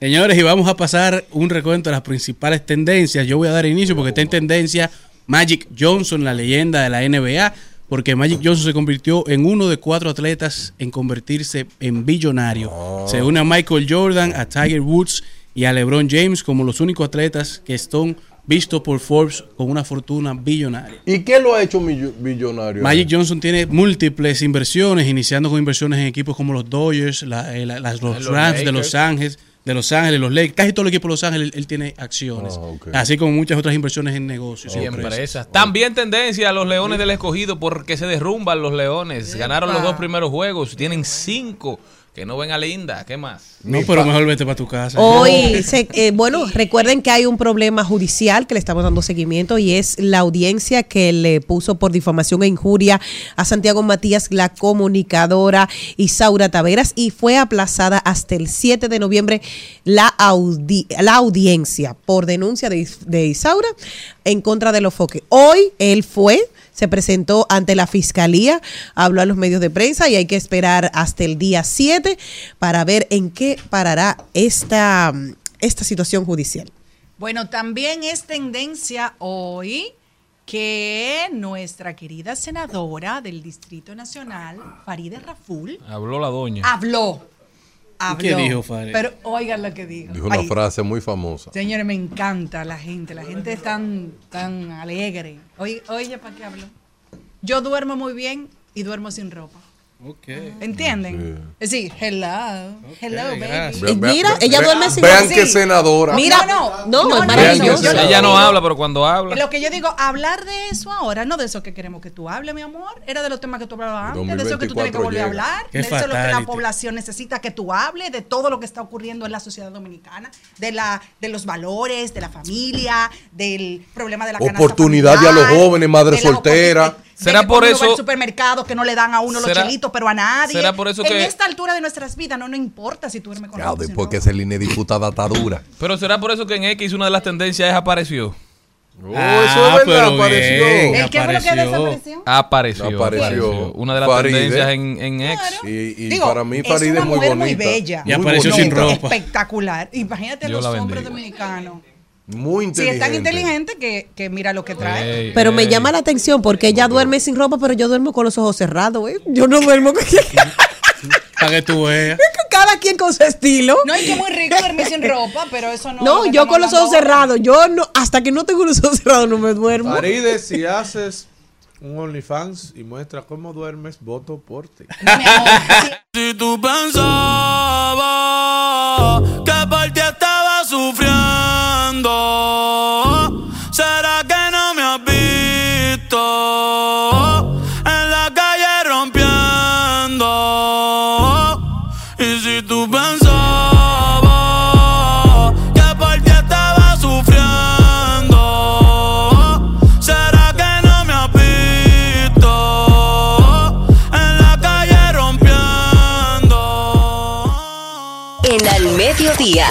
Señores, y vamos a pasar un recuento de las principales tendencias. Yo voy a dar inicio porque está en tendencia Magic Johnson, la leyenda de la NBA, porque Magic Johnson se convirtió en uno de cuatro atletas en convertirse en billonario. Se une a Michael Jordan, a Tiger Woods y a LeBron James como los únicos atletas que están vistos por Forbes con una fortuna billonaria. ¿Y qué lo ha hecho billonario? Magic Johnson tiene múltiples inversiones, iniciando con inversiones en equipos como los Dodgers, la- eh, la- las- los Los Rams de. Los Ángeles, de Los Ángeles, los Lakers, casi todo el equipo de Los Ángeles él, tiene acciones, ok. así como muchas otras inversiones en negocios y empresas. empresas. También tendencia a los Leones del Escogido porque se derrumban los Leones. Ganaron los dos primeros juegos, tienen cinco que no ven a Linda. ¿Qué más? No, pero mejor vete para tu casa. Hoy, se- eh, bueno, recuerden que hay un problema judicial que le estamos dando seguimiento y es la audiencia que le puso por difamación e injuria a Santiago Matías, la comunicadora Isaura Taveras, y fue aplazada hasta el 7 de noviembre la, audi- la audiencia por denuncia de, de Isaura en contra de los foques. Hoy él fue, se presentó ante la fiscalía, habló a los medios de prensa y hay que esperar hasta el día 7 para ver en qué parará esta, esta situación judicial. Bueno, también es tendencia hoy que nuestra querida senadora del Distrito Nacional, Faride Raful, Habló la doña. habló. Habló. qué dijo? Pero oigan lo que dijo. Dijo una Ay, frase muy famosa. Señores, me encanta la gente. La gente es tan, tan alegre. Oye, oye, ¿para qué habló? Yo duermo muy bien y duermo sin ropa. Ok. ¿Entienden? Es decir, hello, hello, baby. gracias. Ve- ve- mira, ve- ella duerme sin Vean qué senadora. Mira, No, no, no, no, maravilloso. Ella no habla, pero cuando habla. Lo que yo digo, hablar de eso ahora, no de eso que queremos que tú hables, mi amor, era de los temas que tú hablabas antes, de eso que tú tienes que 2024 volver a hablar, Qué de eso es lo que la fatality. población necesita que tú hables, de todo lo que está ocurriendo en la sociedad dominicana, de la de los valores, de la familia, del problema de la canasta Oportunidad ya a los familiar, jóvenes, madre de soltera. ¿Será por eso- al supermercado que no le dan a uno los ¿Será- chelitos, pero a nadie. será por eso en que- esta altura de nuestras vidas no nos importa si tú duermes con Ya, ropa o sin después que esa línea diputada está dura. Pero será por eso que en X una de las tendencias es apareció. Oh, Ah, eso es verdad, pero apareció. bien. ¿El qué fue lo que apareció. desapareció? Apareció. Apareció. Una de las Faride. tendencias en, en X. Y, y Digo, para mí es Faride una es muy mujer muy bonita. bella. Y apareció bonita. sin ropa. Espectacular. Imagínate Dios los hombres dominicanos. Muy Si inteligente. es tan inteligente que, que mira lo que trae. Ey, Pero me llama la atención porque ella duerme sin ropa, pero yo duermo con los ojos cerrados, ¿eh? Yo no duermo con... Para que tú veas. Cada quien con su estilo. No, es que es muy rico dormir sin ropa, pero eso no. No, yo con los ojos cerrados. Yo no, hasta que no tengo los ojos cerrados no me duermo. Faride, si haces un OnlyFans y muestra cómo duermes, voto por ti. Si tú pensabas que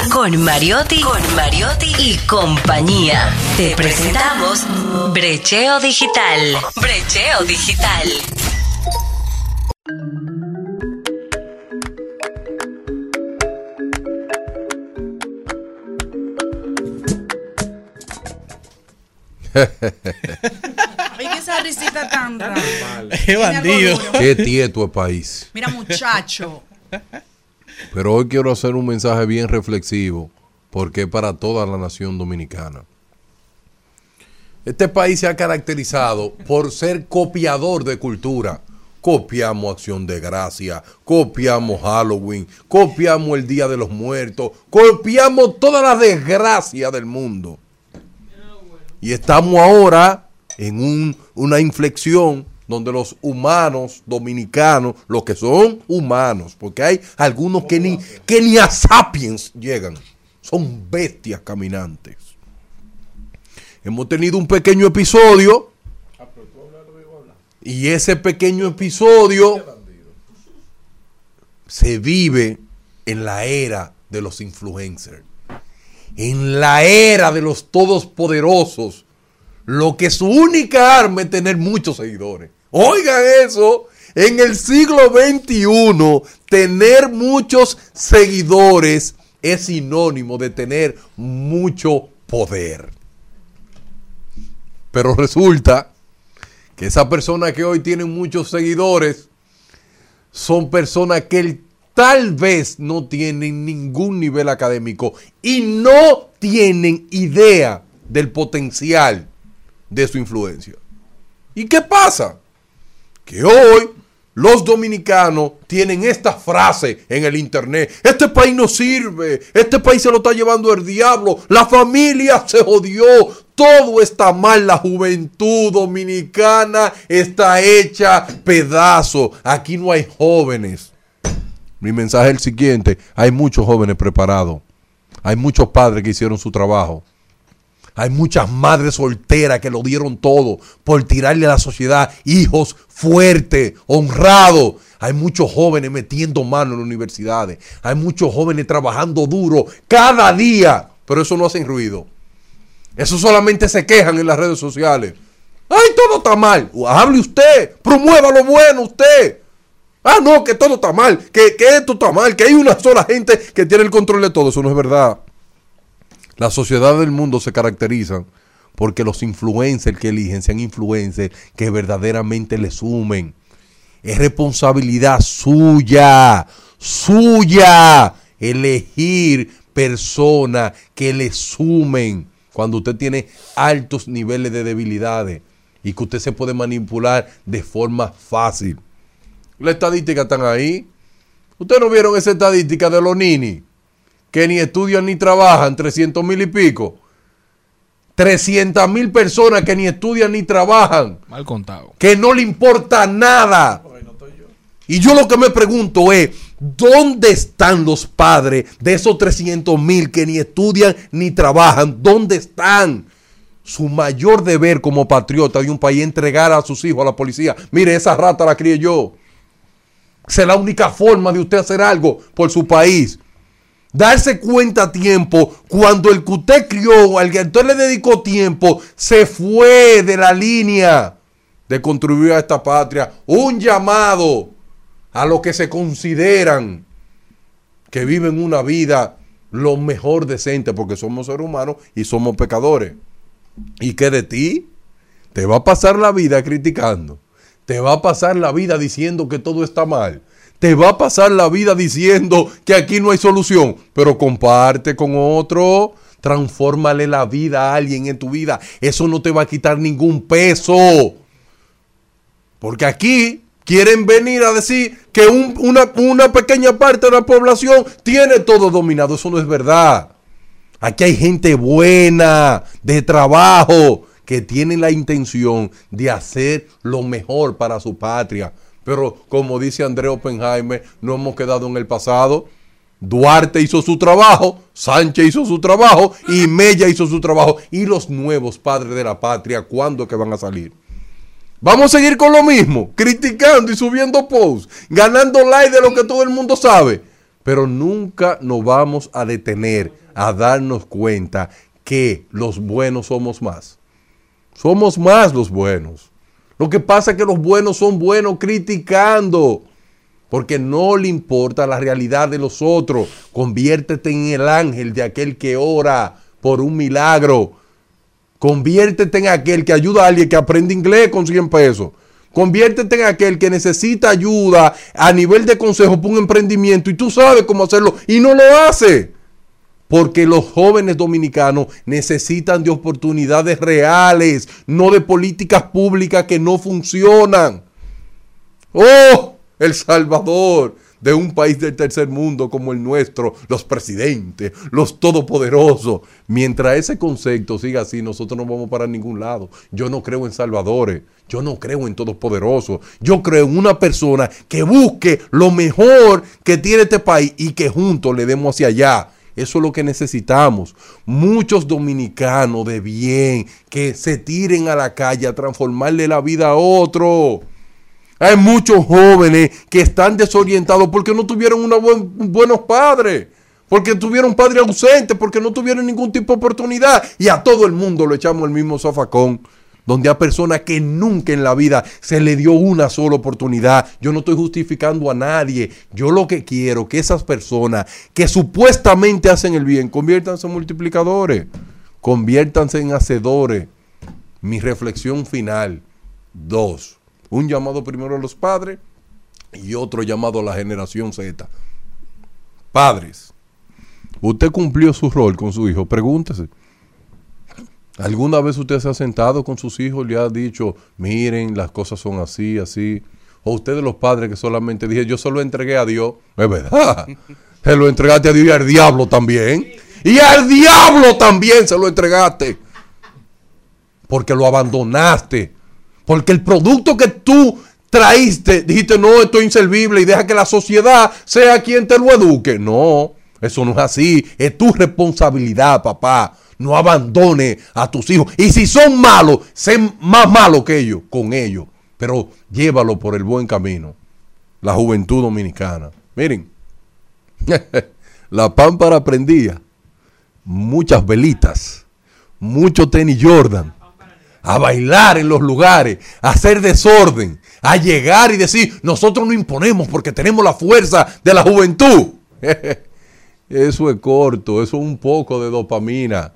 con Mariotti, con Mariotti y compañía. Te presentamos Brecheo Digital. Brecheo Digital. Oye, esa risita tan rara. Qué bandido. Qué tieto es país. Mira, muchacho. Pero hoy quiero hacer un mensaje bien reflexivo, porque es para toda la nación dominicana. Este país se ha caracterizado por ser copiador de cultura. Copiamos Acción de Gracia, copiamos Halloween, copiamos el Día de los Muertos, copiamos toda la desgracia del mundo. Y estamos ahora en un- una inflexión donde los humanos dominicanos, los que son humanos, porque hay algunos que ni, que ni a sapiens llegan, son bestias caminantes. Hemos tenido un pequeño episodio y ese pequeño episodio se vive en la era de los influencers en la era de los todopoderosos, lo que su única arma es tener muchos seguidores. Oigan eso, en el siglo XXI, tener muchos seguidores es sinónimo de tener mucho poder. Pero resulta que esas personas que hoy tienen muchos seguidores son personas que tal vez no tienen ningún nivel académico y no tienen idea del potencial de su influencia. ¿Y qué pasa? Que hoy los dominicanos tienen esta frase en el internet. Este país no sirve. Este país se lo está llevando el diablo. La familia se jodió. Todo está mal. La juventud dominicana está hecha pedazo. Aquí no hay jóvenes. Mi mensaje es el siguiente. Hay muchos jóvenes preparados. Hay muchos padres que hicieron su trabajo. Hay muchas madres solteras que lo dieron todo por tirarle a la sociedad hijos fuertes, honrados. Hay muchos jóvenes metiendo mano en las universidades. Hay muchos jóvenes trabajando duro cada día. Pero eso no hacen ruido. Eso solamente se quejan en las redes sociales. ¡Ay, todo está mal! Hable usted, promueva lo bueno usted. Ah, no, que todo está mal, que, que esto está mal, que hay una sola gente que tiene el control de todo. Eso no es verdad. La sociedad del mundo se caracteriza porque los influencers que eligen sean influencers que verdaderamente le sumen. Es responsabilidad suya, suya, elegir personas que le sumen cuando usted tiene altos niveles de debilidades y que usted se puede manipular de forma fácil. Las estadísticas están ahí. ¿Ustedes no vieron esa estadística de los nini? Que ni estudian ni trabajan, 300 mil y pico. 300 mil personas que ni estudian ni trabajan. Mal contado. Que no le importa nada. Y yo lo que me pregunto es, ¿dónde están los padres de esos 300 mil que ni estudian ni trabajan? ¿Dónde están? Su mayor deber como patriota de un país es entregar a sus hijos a la policía. Mire, esa rata la crié yo. Esa es la única forma de usted hacer algo por su país. Darse cuenta a tiempo cuando el que usted crió, al que usted le dedicó tiempo, se fue de la línea de contribuir a esta patria. Un llamado a los que se consideran que viven una vida lo mejor decente, porque somos seres humanos y somos pecadores. ¿Y qué de ti? Te va a pasar la vida criticando. Te va a pasar la vida diciendo que todo está mal. Te va a pasar la vida diciendo que aquí no hay solución. Pero comparte con otro. Transfórmale la vida a alguien en tu vida. Eso no te va a quitar ningún peso. Porque aquí quieren venir a decir que un- una, una pequeña parte de la población tiene todo dominado. Eso no es verdad. Aquí hay gente buena, de trabajo, que tiene la intención de hacer lo mejor para su patria. Pero como dice André Oppenheimer, no hemos quedado en el pasado. Duarte hizo su trabajo, Sánchez hizo su trabajo y Mella hizo su trabajo. Y los nuevos padres de la patria, ¿cuándo que van a salir? Vamos a seguir con lo mismo, criticando y subiendo posts, ganando like de lo que todo el mundo sabe. Pero nunca nos vamos a detener a darnos cuenta que los buenos somos más. Somos más los buenos. Lo que pasa es que los buenos son buenos criticando. Porque no le importa la realidad de los otros. Conviértete en el ángel de aquel que ora por un milagro. Conviértete en aquel que ayuda a alguien que aprende inglés con 100 pesos. Conviértete en aquel que necesita ayuda a nivel de consejo para un emprendimiento y tú sabes cómo hacerlo y no lo hace. Porque los jóvenes dominicanos necesitan de oportunidades reales, no de políticas públicas que no funcionan. ¡Oh! El Salvador de un país del tercer mundo como el nuestro, los presidentes, los todopoderosos. Mientras ese concepto siga así, nosotros no vamos para ningún lado. Yo no creo en salvadores, yo no creo en todopoderosos. Yo creo en una persona que busque lo mejor que tiene este país y que juntos le demos hacia allá. Eso es lo que necesitamos. Muchos dominicanos de bien que se tiren a la calle a transformarle la vida a otro. Hay muchos jóvenes que están desorientados porque no tuvieron buenos padres, porque tuvieron padres ausentes, porque no tuvieron ningún tipo de oportunidad. Y a todo el mundo lo echamos el mismo zafacón, donde hay personas que nunca en la vida se le dio una sola oportunidad. Yo no estoy justificando a nadie. Yo lo que quiero que esas personas que supuestamente hacen el bien, conviértanse en multiplicadores, conviértanse en hacedores. Mi reflexión final. Dos. Un llamado primero a los padres y otro llamado a la generación Z. Padres, usted cumplió su rol con su hijo. Pregúntese. ¿Alguna vez usted se ha sentado con sus hijos y le ha dicho, miren, las cosas son así, así? O ustedes los padres que solamente dije, yo se lo entregué a Dios. Es verdad. Se lo entregaste a Dios y al diablo también. Y al diablo también se lo entregaste. Porque lo abandonaste. Porque el producto que tú traíste, dijiste, no, esto es inservible y deja que la sociedad sea quien te lo eduque. No, eso no es así. Es tu responsabilidad, papá. No abandone a tus hijos. Y si son malos, sé más malo que ellos, con ellos. Pero llévalo por el buen camino. La juventud dominicana. Miren, la pámpara prendía. Muchas velitas. Mucho tenis Jordan a bailar en los lugares, a hacer desorden, a llegar y decir, nosotros no imponemos porque tenemos la fuerza de la juventud. Eso es corto, eso es un poco de dopamina.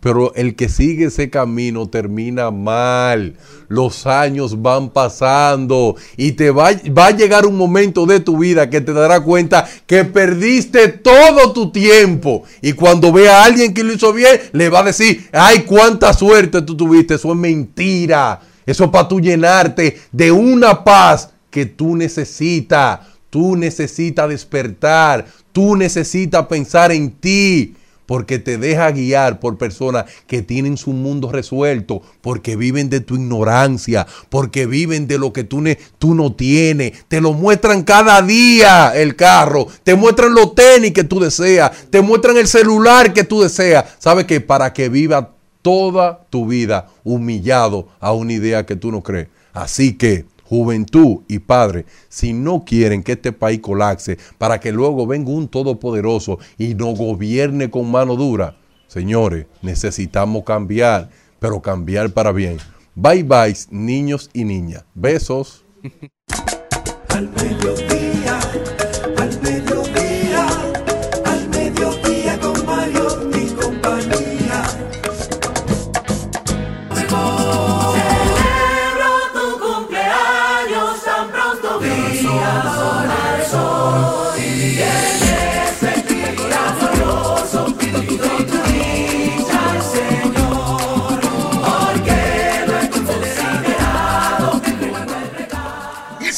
Pero el que sigue ese camino termina mal. Los años van pasando y te va, va a llegar un momento de tu vida que te darás cuenta que perdiste todo tu tiempo. Y cuando vea a alguien que lo hizo bien, le va a decir, ay, cuánta suerte tú tuviste. Eso es mentira. Eso es para tú llenarte de una paz que tú necesitas. Tú necesitas despertar. Tú necesitas pensar en ti porque te deja guiar por personas que tienen su mundo resuelto, porque viven de tu ignorancia, porque viven de lo que tú, tú no tienes. Te lo muestran cada día el carro, te muestran los tenis que tú deseas, te muestran el celular que tú deseas. ¿Sabes que Para que viva toda tu vida humillado a una idea que tú no crees. Así que juventud y padre, si no quieren que este país colapse para que luego venga un todopoderoso y nos gobierne con mano dura, señores, necesitamos cambiar, pero cambiar para bien. Bye bye, niños y niñas. Besos.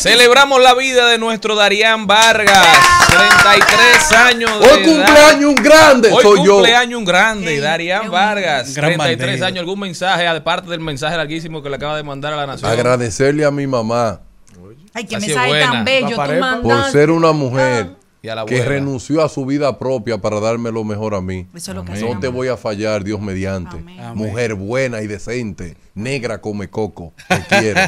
Celebramos la vida de nuestro Darían Vargas, 33 años de Hoy cumpleaños un grande, Hoy soy yo. cumpleaños un grande, Darían Vargas, Gran 33 bandido. años. ¿Algún mensaje, aparte del mensaje larguísimo que le acaba de mandar a la nación? Agradecerle a mi mamá Ay, qué mensaje tan bello tú por mandaste. ser una mujer Y a la que renunció a su vida propia para darme lo mejor a mí. Eso es lo que no te voy a fallar, Dios mediante. Mujer buena y decente, negra come coco, te quiero.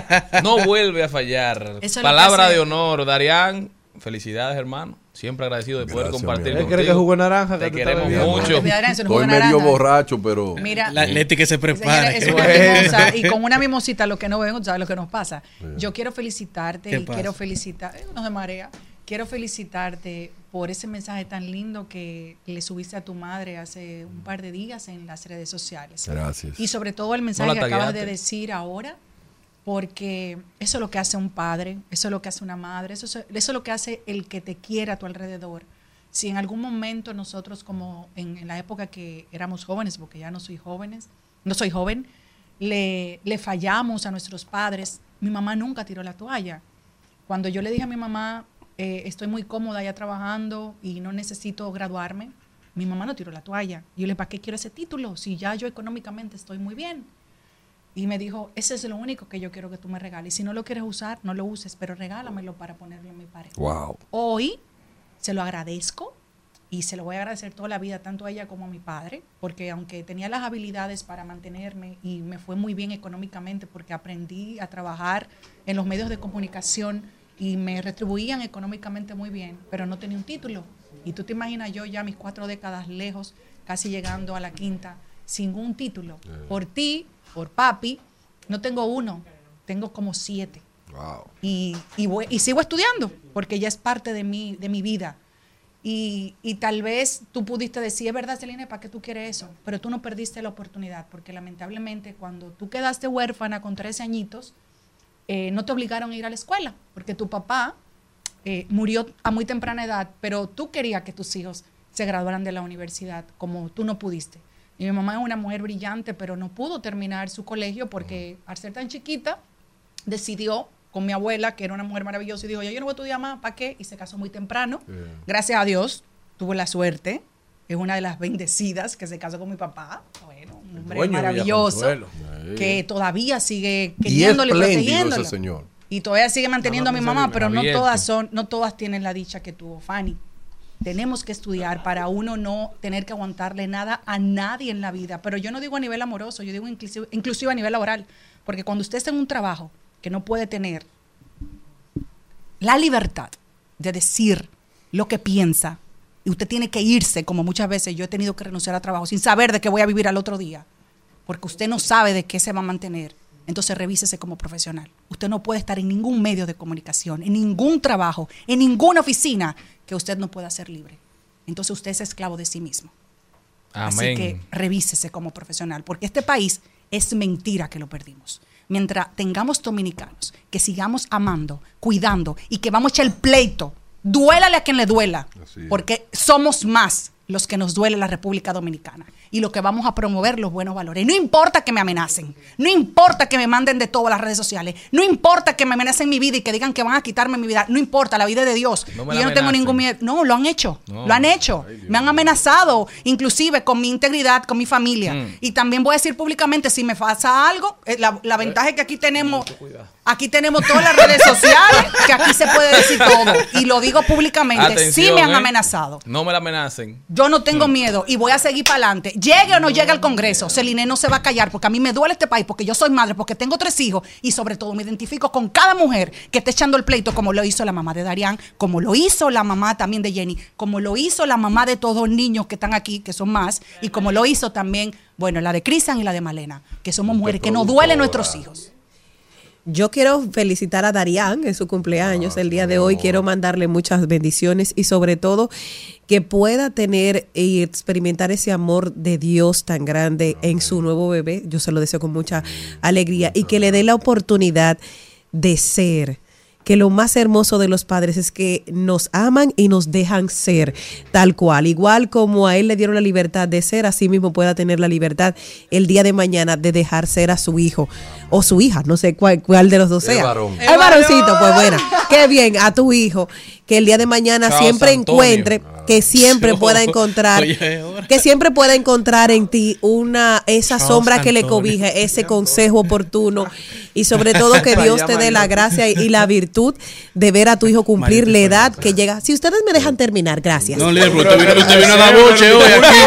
No vuelve a fallar. Eso Palabra de honor, Darían. Felicidades, hermano. Siempre agradecido de poder Gracias, compartir mi ¿Él amor. cree que de naranja? Te estás queremos bebiendo? mucho. Estoy medio naranja. borracho, pero. Mira, La Leti que se prepara. Es una mimosa, y con una mimosita lo que no beben, ¿sabes lo que nos pasa? Yo quiero felicitarte ¿Qué y pasa? quiero felicitar, eh, no se marea, quiero felicitarte por ese mensaje tan lindo que le subiste a tu madre hace un par de días en las redes sociales. Gracias. Y sobre todo el mensaje la que acabas de decir ahora, porque eso es lo que hace un padre, eso es lo que hace una madre, eso es, eso es lo que hace el que te quiere a tu alrededor. Si en algún momento nosotros, como en, en la época que éramos jóvenes, porque ya no soy jóvenes, no soy joven, le, le fallamos a nuestros padres, mi mamá nunca tiró la toalla. Cuando yo le dije a mi mamá, eh, estoy muy cómoda ya trabajando y no necesito graduarme, mi mamá no tiró la toalla. Yo le dije, ¿para qué quiero ese título? Si ya yo económicamente estoy muy bien. Y me dijo, ese es lo único que yo quiero que tú me regales. Si no lo quieres usar, no lo uses, pero regálamelo para ponerlo en mi pared. Wow. Hoy se lo agradezco y se lo voy a agradecer toda la vida, tanto a ella como a mi padre, porque aunque tenía las habilidades para mantenerme y me fue muy bien económicamente, porque aprendí a trabajar en los medios de comunicación y me retribuían económicamente muy bien, pero no tenía un título. Y tú te imaginas yo ya mis cuatro décadas lejos, casi llegando a la quinta, sin un título. Por ti, por papi, no tengo uno, tengo como siete Wow. y, y, voy- y sigo estudiando porque ya es parte de mi, de mi vida. Y, y tal vez tú pudiste decir, es verdad, Celine, ¿para qué tú quieres eso? Pero tú no perdiste la oportunidad porque lamentablemente cuando tú quedaste huérfana con 13 añitos, eh, no te obligaron a ir a la escuela porque tu papá eh, murió a muy temprana edad, pero tú querías que tus hijos se graduaran de la universidad como tú no pudiste. Y mi mamá es una mujer brillante, pero no pudo terminar su colegio porque al ser tan chiquita, decidió con mi abuela, que era una mujer maravillosa, y dijo, "Ya yo no voy a estudiar más, ¿para qué? Y se casó muy temprano. Gracias a Dios, tuvo la suerte. Es una de las bendecidas que se casó con mi papá. Bueno, un hombre maravilloso, Que todavía sigue queriéndole y protegiéndolo. ese señor. Y todavía sigue manteniendo a mi mamá, pero no todas son, no todas tienen la dicha que tuvo Fanny. Tenemos que estudiar para uno no tener que aguantarle nada a nadie en la vida. Pero yo no digo a nivel amoroso, yo digo inclusive, inclusive a nivel laboral. Porque cuando usted está en un trabajo que no puede tener la libertad de decir lo que piensa, y usted tiene que irse, como muchas veces yo he tenido que renunciar a trabajo sin saber de qué voy a vivir al otro día, porque usted no sabe de qué se va a mantener, entonces revísese como profesional. Usted no puede estar en ningún medio de comunicación, en ningún trabajo, en ninguna oficina que usted no pueda ser libre. Entonces usted es esclavo de sí mismo. Así que revísese como profesional, porque este país es mentira que lo perdimos. Mientras tengamos dominicanos que sigamos amando, cuidando y que vamos a echar el pleito, duélale a quien le duela, porque somos más los que nos duele la República Dominicana y lo que vamos a promover los buenos valores. No importa que me amenacen, no importa que me manden de todo a las redes sociales, no importa que me amenacen mi vida y que digan que van a quitarme mi vida, no importa, la vida es de Dios. No y yo no tengo ningún miedo. No, lo han hecho, No. lo han hecho. me han amenazado, inclusive con mi integridad, con mi familia. Mm. Y también voy a decir públicamente, si me pasa algo, eh, la, la ventaja es que aquí tenemos, aquí tenemos todas las redes sociales, que aquí se puede decir todo. Y lo digo públicamente, sí Atención, me han ¿eh? amenazado. No me la amenacen. Yo no tengo miedo y voy a seguir para adelante. Llegue o no llegue al Congreso, Celine no se va a callar porque a mí me duele este país, porque yo soy madre, porque tengo tres hijos y sobre todo me identifico con cada mujer que está echando el pleito, como lo hizo la mamá de Darián, como lo hizo la mamá también de Jenny, como lo hizo la mamá de todos los niños que están aquí, que son más, y como lo hizo también, bueno, la de Cristian y la de Malena, que somos mujeres que nos duelen nuestros hijos. Yo quiero felicitar a Darián en su cumpleaños el día de hoy. Quiero mandarle muchas bendiciones y sobre todo que pueda tener y experimentar ese amor de Dios tan grande en su nuevo bebé. Yo se lo deseo con mucha alegría y que le dé la oportunidad de ser. Que lo más hermoso de los padres es que nos aman y nos dejan ser tal cual. Igual como a él le dieron la libertad de ser, así mismo pueda tener la libertad el día de mañana de dejar ser a su hijo o su hija, no sé cuál, cuál de los dos sea. varón. Es varoncito, pues bueno, qué bien, a tu hijo, que el día de mañana Chao, siempre Antonio. encuentre que siempre pueda encontrar Oye, que siempre pueda encontrar en ti una esa Charles sombra que le cobije, ese consejo oportuno y sobre todo que Dios te dé la gracia y la virtud de ver a tu hijo cumplir la edad que llega. Si ustedes me dejan terminar, gracias. No, líder, pero usted vino, usted vino a la boche hoy aquí.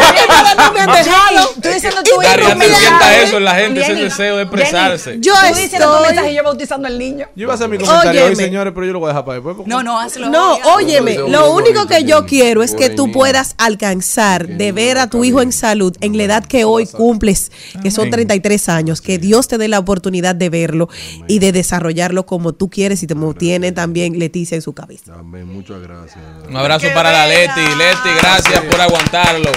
No me han dejado. Tú diciendo Y tú Darían interrumpida. sienta eso en la gente, ese deseo de expresarse. Yo estoy yo bautizando al niño. Yo iba a hacer mi comentario hoy, señores, pero yo lo voy a dejar para después. No, no, hazlo. No, óyeme, lo único que yo quiero es que tú puedas alcanzar de ver a tu hijo en salud en la edad que hoy cumples, que son 33 años, que Dios te dé la oportunidad de verlo y de desarrollarlo como tú quieres y como tiene también Leticia en su cabeza. Amén, muchas gracias. Un abrazo para la Leti. Leti, gracias por aguantarlo.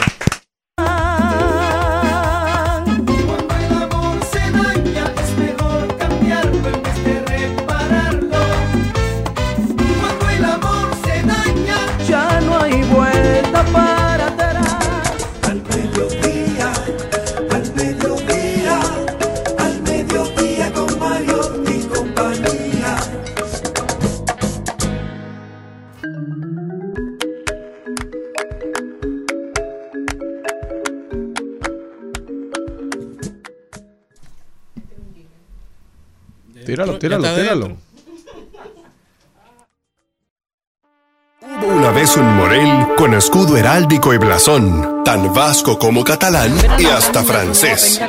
Tíralo, tíralo, tíralo. Hubo una vez un Morel con escudo heráldico y blasón, tan vasco como catalán y hasta francés.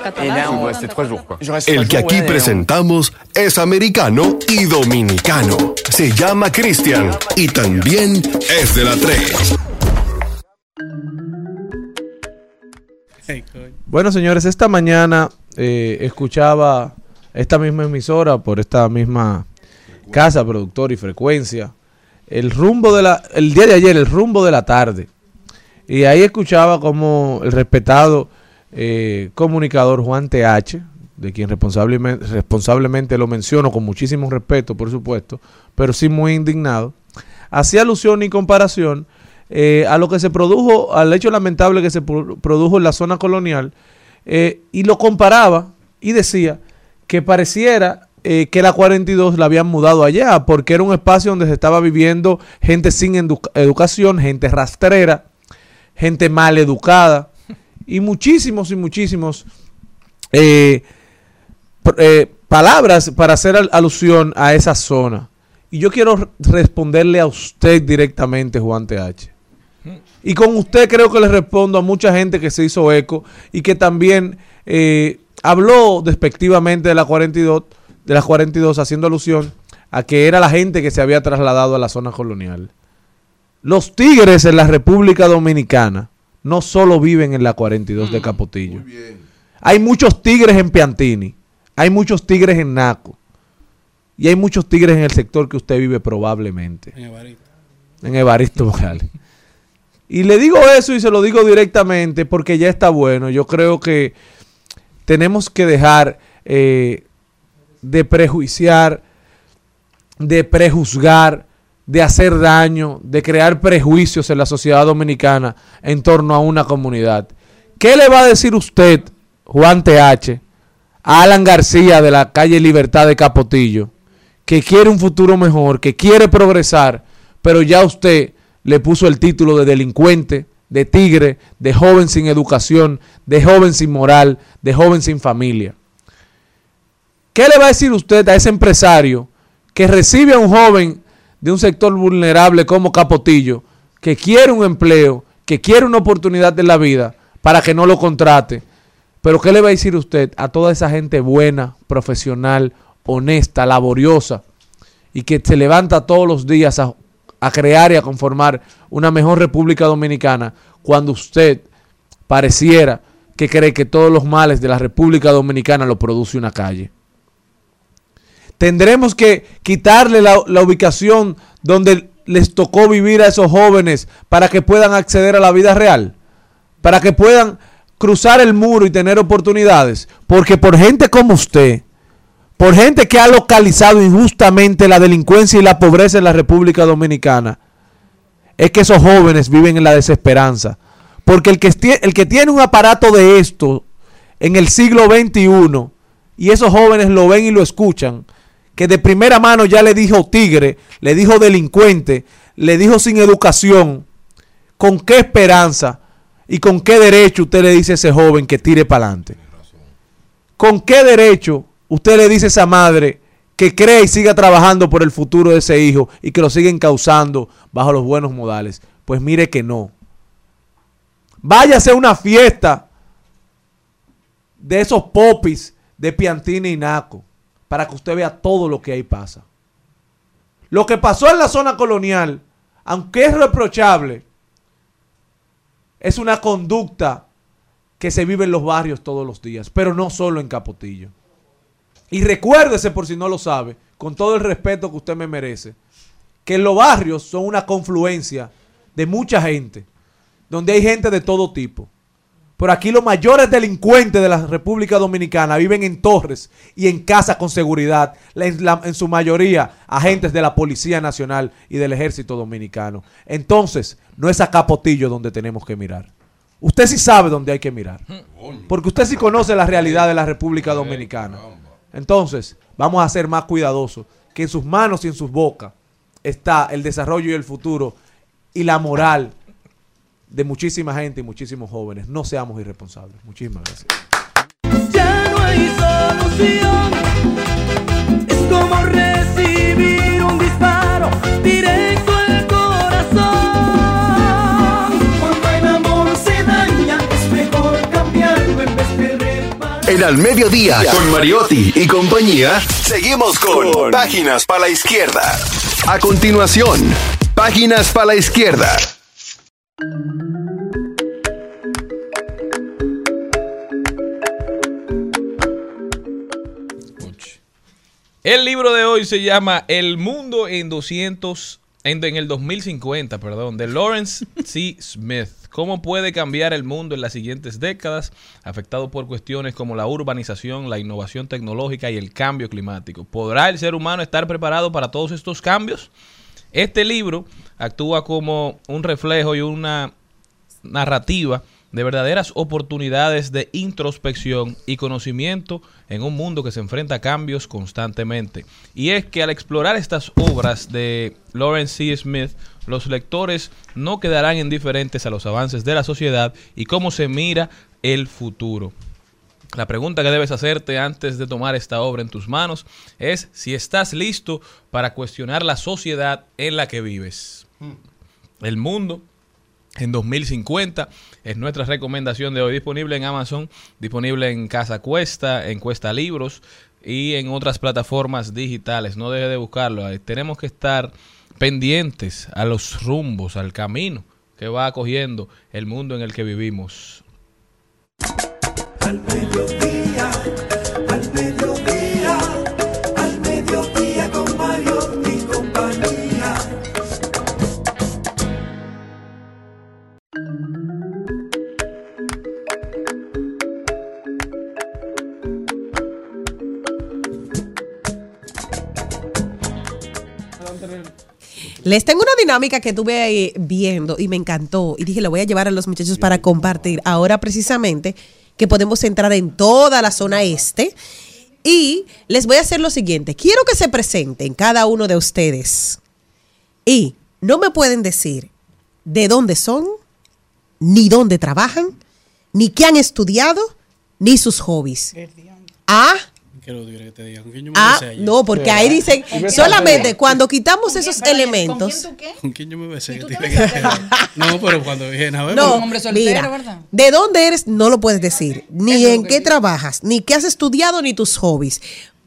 El que aquí presentamos es americano y dominicano. Se llama Cristian y también es de la 3. Ay, coño. Bueno, señores, esta mañana eh, escuchaba esta misma emisora por esta misma casa, productor y frecuencia, el rumbo de la, el día de ayer, el rumbo de la tarde. Y ahí escuchaba como el respetado eh, comunicador Juan TH, de quien responsablemente, responsablemente lo menciono con muchísimo respeto, por supuesto, pero sí muy indignado, hacía alusión y comparación eh, a lo que se produjo, al hecho lamentable que se pro- produjo en la zona colonial, eh, y lo comparaba y decía que pareciera eh, que la 42 la habían mudado allá, porque era un espacio donde se estaba viviendo gente sin edu- educación, gente rastrera, gente mal educada, y muchísimos y muchísimos eh, eh, palabras para hacer al- alusión a esa zona. Y yo quiero responderle a usted directamente, Juan TH. Y con usted creo que le respondo a mucha gente que se hizo eco y que también eh, habló despectivamente de la 42, de las 42 haciendo alusión a que era la gente que se había trasladado a la zona colonial. Los tigres en la República Dominicana no solo viven en la 42 de Capotillo. Hay muchos tigres en Piantini, hay muchos tigres en Naco y hay muchos tigres en el sector que usted vive probablemente En Evaristo. en Evaristo Morales. Y le digo eso y se lo digo directamente porque ya está bueno. Yo creo que tenemos que dejar eh, de prejuiciar, de prejuzgar, de hacer daño, de crear prejuicios en la sociedad dominicana en torno a una comunidad. ¿Qué le va a decir usted, Juan TH, a Alan García de la calle Libertad de Capotillo, que quiere un futuro mejor, que quiere progresar, pero ya usted le puso el título de delincuente, de tigre, de joven sin educación, de joven sin moral, de joven sin familia? ¿Qué le va a decir usted a ese empresario que recibe a un joven de un sector vulnerable como Capotillo, que quiere un empleo, que quiere una oportunidad en la vida para que no lo contrate? Pero ¿qué le va a decir usted a toda esa gente buena, profesional, honesta, laboriosa y que se levanta todos los días a, a crear y a conformar una mejor República Dominicana cuando usted pareciera que cree que todos los males de la República Dominicana lo produce una calle? Tendremos que quitarle la, la ubicación donde les tocó vivir a esos jóvenes para que puedan acceder a la vida real, para que puedan cruzar el muro y tener oportunidades, porque por gente como usted, por gente que ha localizado injustamente la delincuencia y la pobreza en la República Dominicana, es que esos jóvenes viven en la desesperanza. Porque el que, el que tiene un aparato de esto en el siglo XXI, y esos jóvenes lo ven y lo escuchan, que de primera mano ya le dijo tigre, le dijo delincuente, le dijo sin educación, ¿con qué esperanza y con qué derecho usted le dice a ese joven que tire para adelante? ¿Con qué derecho usted le dice a esa madre que cree y siga trabajando por el futuro de ese hijo y que lo siguen causando bajo los buenos modales? Pues mire que no. Váyase a una fiesta de esos popis de Piantini y Naco para que usted vea todo lo que ahí pasa. Lo que pasó en la zona colonial, aunque es reprochable, es una conducta que se vive en los barrios todos los días, pero no solo en Capotillo. Y recuérdese, por si no lo sabe, con todo el respeto que usted me merece, que los barrios son una confluencia de mucha gente, donde hay gente de todo tipo. Pero aquí los mayores delincuentes de la República Dominicana viven en torres y en casas con seguridad, la- en, la- en su mayoría agentes de la Policía Nacional y del Ejército Dominicano. Entonces, no es a Capotillo donde tenemos que mirar. Usted sí sabe dónde hay que mirar. Porque usted sí conoce la realidad de la República Dominicana. Entonces, vamos a ser más cuidadosos, que en sus manos y en sus bocas está el desarrollo y el futuro y la moral de muchísima gente y muchísimos jóvenes. No seamos irresponsables. Muchísimas gracias. En Al Mediodía, con Mariotti y compañía, seguimos con Páginas para la Izquierda. A continuación, Páginas para la Izquierda. El libro de hoy se llama El mundo en 200 en, en el 2050, perdón, de Lawrence C. Smith. ¿Cómo puede cambiar el mundo en las siguientes décadas, afectado por cuestiones como la urbanización, la innovación tecnológica y el cambio climático? ¿Podrá el ser humano estar preparado para todos estos cambios? Este libro actúa como un reflejo y una narrativa de verdaderas oportunidades de introspección y conocimiento en un mundo que se enfrenta a cambios constantemente. Y es que al explorar estas obras de Lawrence C. Smith, los lectores no quedarán indiferentes a los avances de la sociedad y cómo se mira el futuro. La pregunta que debes hacerte antes de tomar esta obra en tus manos es si estás listo para cuestionar la sociedad en la que vives. El mundo en 2050 es nuestra recomendación de hoy disponible en Amazon, disponible en Casa Cuesta, en Cuesta Libros y en otras plataformas digitales. No deje de buscarlo. Tenemos que estar pendientes a los rumbos, al camino que va cogiendo el mundo en el que vivimos. Les tengo una dinámica que tuve ahí viendo y me encantó. Y dije, lo voy a llevar a los muchachos para compartir. Ahora precisamente que podemos entrar en toda la zona este. Y les voy a hacer lo siguiente. Quiero que se presenten cada uno de ustedes. Y no me pueden decir de dónde son, ni dónde trabajan, ni qué han estudiado, ni sus hobbies. Ah, ¿Qué lo que te diga? ¿Con quién yo me ah, besé ayer? no, porque ahí dicen, solamente cuando quitamos esos elementos. ¿Con quién yo me besé? Que tiene que ver? no, pero cuando dije, a ver, No, pero- mira, de dónde eres no lo puedes decir, ni en qué trabajas, ni qué has estudiado, ni tus hobbies.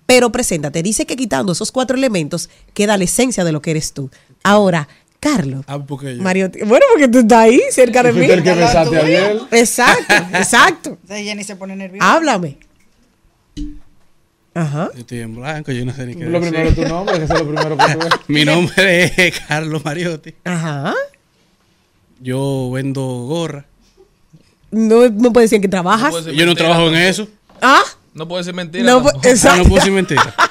Pero preséntate, dice que quitando esos cuatro elementos queda la esencia de lo que eres tú. Ahora, Carlos. Ah, porque yo. Mario, bueno, porque tú estás ahí, cerca de mí. El que besaste ayer. Exacto, exacto. Jenny se pone nerviosa. Háblame. Ajá. Yo estoy en blanco, yo no sé ni qué Lo decir. primero es tu nombre, que eso es lo primero que tú ves. Mi nombre es Carlos Mariotti. Ajá. Yo vendo gorra. No, no puedes decir en que trabajas. puede Yo no trabajo en eso. Ah, No puede ser mentira. No, pues, Ah, no puedo decir mentira.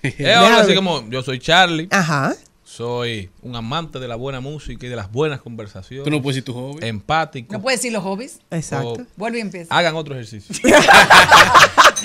Es ahora así como yo soy Charlie. Ajá. Soy un amante de la buena música y de las buenas conversaciones. Tú no puedes decir tu hobby. Empático. No puedes decir los hobbies. Exacto. O- Vuelve y empieza. Hagan otro ejercicio.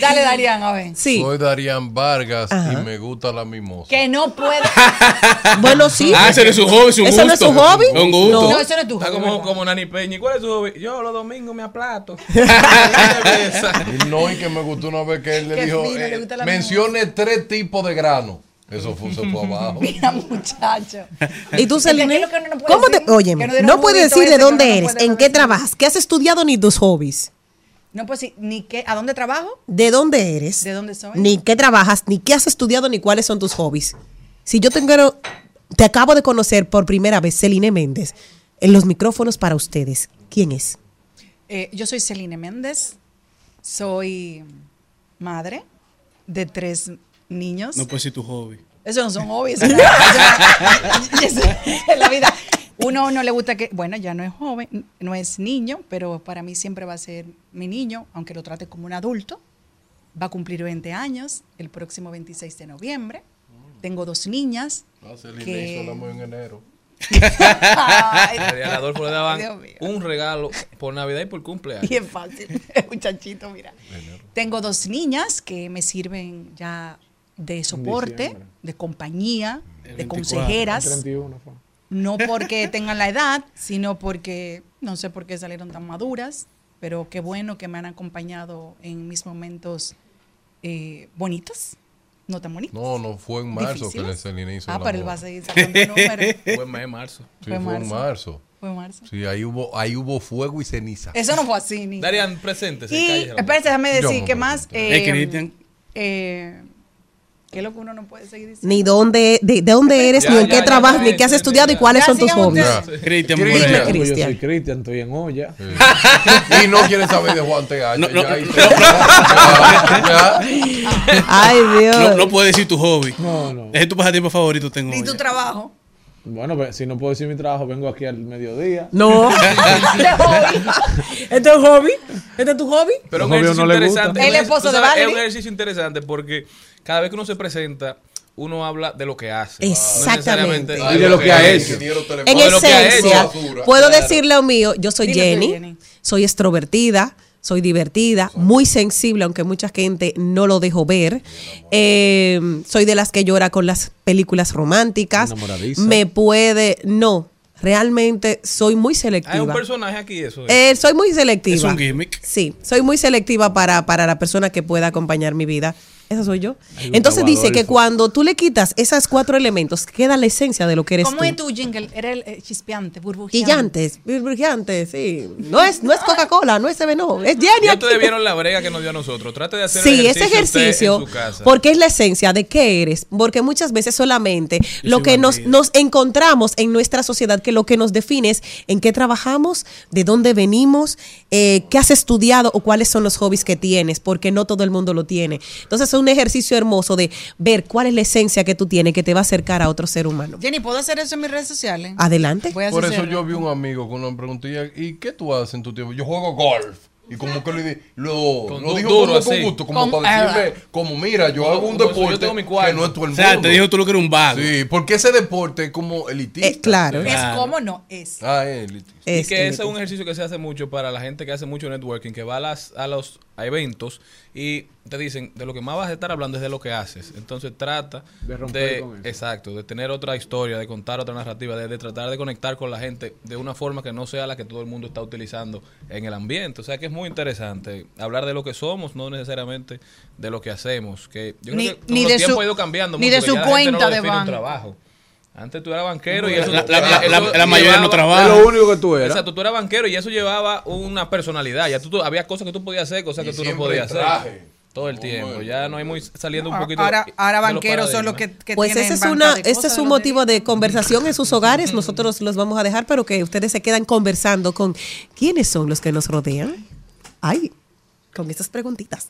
Dale, Darían, a ver. Soy Darían Vargas Ajá. y me gusta la mimosa. Que no puede. Bueno, sí. Ah, ese no es su hobby, es un ¿Eso no es gusto. su hobby? Es un gusto. No, eso no es tu Está hobby, como, ¿verdad? como Nani Peña. ¿Y cuál es su hobby? Yo los domingos me aplato. Y no, y que me gustó una vez que él le dijo, le eh, mencione tres tipos de grano. Eso fue, se fue abajo. Mira, muchacho. ¿Y tú, Celine? No ¿Cómo te, decir, que no no puedes decir de dónde no eres, en qué trabajas, qué has estudiado ni tus hobbies. No puedo decir ni qué, a dónde trabajo, ¿De dónde eres? de dónde soy. Ni qué trabajas, ni qué has estudiado, ni cuáles son tus hobbies. Si yo tengo, te acabo de conocer por primera vez, Celine Méndez, en los micrófonos para ustedes. ¿Quién es? Eh, yo soy Celine Méndez, soy madre de tres niños. No puedes decir tu hobby. Eso no son hobbies. eso no- eso es la vida. Uno no le gusta que, bueno, ya no es joven, no es niño, pero para mí siempre va a ser mi niño, aunque lo trate como un adulto. Va a cumplir 20 años el próximo 26 de noviembre. Tengo dos niñas. Ah, Celine que- hizo el amor en enero. Ay, A Adolfo le daban Dios mío. un regalo por Navidad y por cumpleaños. Y es fácil, muchachito, mira. Tengo dos niñas que me sirven ya de soporte, diciembre. de compañía, de 24, consejeras. 31 fue. No porque tengan la edad, sino porque no sé por qué salieron tan maduras, pero qué bueno que me han acompañado en mis momentos eh, bonitos, no tan bonitos. No, no, fue en marzo que Difíciles. le Celine hizo Ah, pero él va a seguir sacando números. Fue en marzo. Sí, Fue fue, en marzo. marzo. Fue en marzo. Sí, ahí hubo, ahí hubo fuego y ceniza. Eso no fue así, ni. Darían, preséntese. Y espérate, déjame decir que más. eh, Cristian. eh, ¿Qué es lo que uno no puede seguir diciendo? Ni dónde, de, de dónde eres, Ya, ni en ya, qué trabajas, ni qué has ya, estudiado y cuáles son tus hobbies. Cristian. Yo soy Cristian, estoy en olla. y no quiere saber de Juan T.H. No, no, no. Ay, Dios. No, no puedes decir tu hobby. No, no. Es tu pasatiempo favorito, tengo. Ni tu trabajo. Bueno, pues, si no puedo decir mi trabajo, vengo aquí al mediodía. No. ¿Este es un hobby? ¿Este es tu hobby? Pero un ejercicio no le interesante. gusta. El Es- esposo tú de sabes, Es Valerie. un ejercicio interesante porque cada vez que uno se presenta, uno habla de lo que hace. Exactamente. No Y de lo que ha es. hecho. En esencia, puedo Claro. decir lo mío, yo soy Jenny. soy extrovertida, soy divertida, muy sensible, aunque mucha gente no lo dejo ver. Eh, soy de las que llora con las películas románticas. Me puede, no, realmente soy muy Hay un selectiva. personaje aquí, eso. es. Eh, soy muy selectiva. Es un gimmick. Sí, soy muy selectiva para, para la persona que pueda acompañar mi vida. Esa soy yo. Entonces dice que cuando tú le quitas esos cuatro elementos, queda la esencia de lo que eres ¿Cómo tú. es tu jingle? Era el eh, chispeante, burbujeante. Brillantes, brillantes, sí. No es, no es Coca-Cola, no es Sevenó, es Jenny. Ya ustedes vieron la brega que nos dio a nosotros. Trate de hacer Sí, ese ejercicio en su casa. porque es la esencia de qué eres, porque muchas veces solamente lo que nos, nos encontramos en nuestra sociedad, que lo que nos define es en qué trabajamos, de dónde venimos, eh, qué has estudiado o cuáles son los hobbies que tienes, porque no todo el mundo lo tiene. Entonces es un ejercicio hermoso de ver cuál es la esencia que tú tienes que te va a acercar a otro ser humano. Jenny, ¿puedo hacer eso en mis redes sociales? Adelante. Voy a Por eso yo vi un amigo con una preguntilla, ¿y qué tú haces en tu tiempo? Yo juego golf. Y como que le di- lo, Con lo dijo duro, como con gusto, como Con- para decirle, como mira, yo hago un deporte tengo mi cuarto. que no es todo el O sea, te dijo tú lo que era un vago. Sí, porque ese deporte es como elitista. Eh, claro. Es Claro. como no es. Ah, es elitista. Y Es que que- ese es un ejercicio que se hace mucho para la gente que hace mucho networking, que va a, las, a los a eventos y te dicen, de lo que más vas a estar hablando es de lo que haces. Entonces trata De romper con eso. exacto, de tener otra historia, de contar otra narrativa, de, de tratar de conectar con la gente de una forma que no sea la que todo el mundo está utilizando en el ambiente. O sea que es muy interesante hablar de lo que somos, no necesariamente de lo que hacemos. Que yo Ni- creo que ni los de tiempos su- ha ido cambiando ni mucho, de su no cuenta de banco. trabajo. Antes tú eras banquero y La- eso, la- la- eso la- la mayoría no trabaja. Es lo único que tú eras. Exacto, tú eras banquero y eso llevaba una personalidad. Ya tú, tú- había cosas que tú podías hacer, cosas Y que tú no podías hacer. traje. Todo el tiempo. Ya no hay muy saliendo un poquito. ahora, de- ahora banqueros son los que, que Pues tienen ese es, una, cosas es un motivo de conversación en sus hogares. Nosotros los vamos a dejar, pero que ustedes se quedan conversando con quiénes son los que nos rodean. Ay, con estas preguntitas.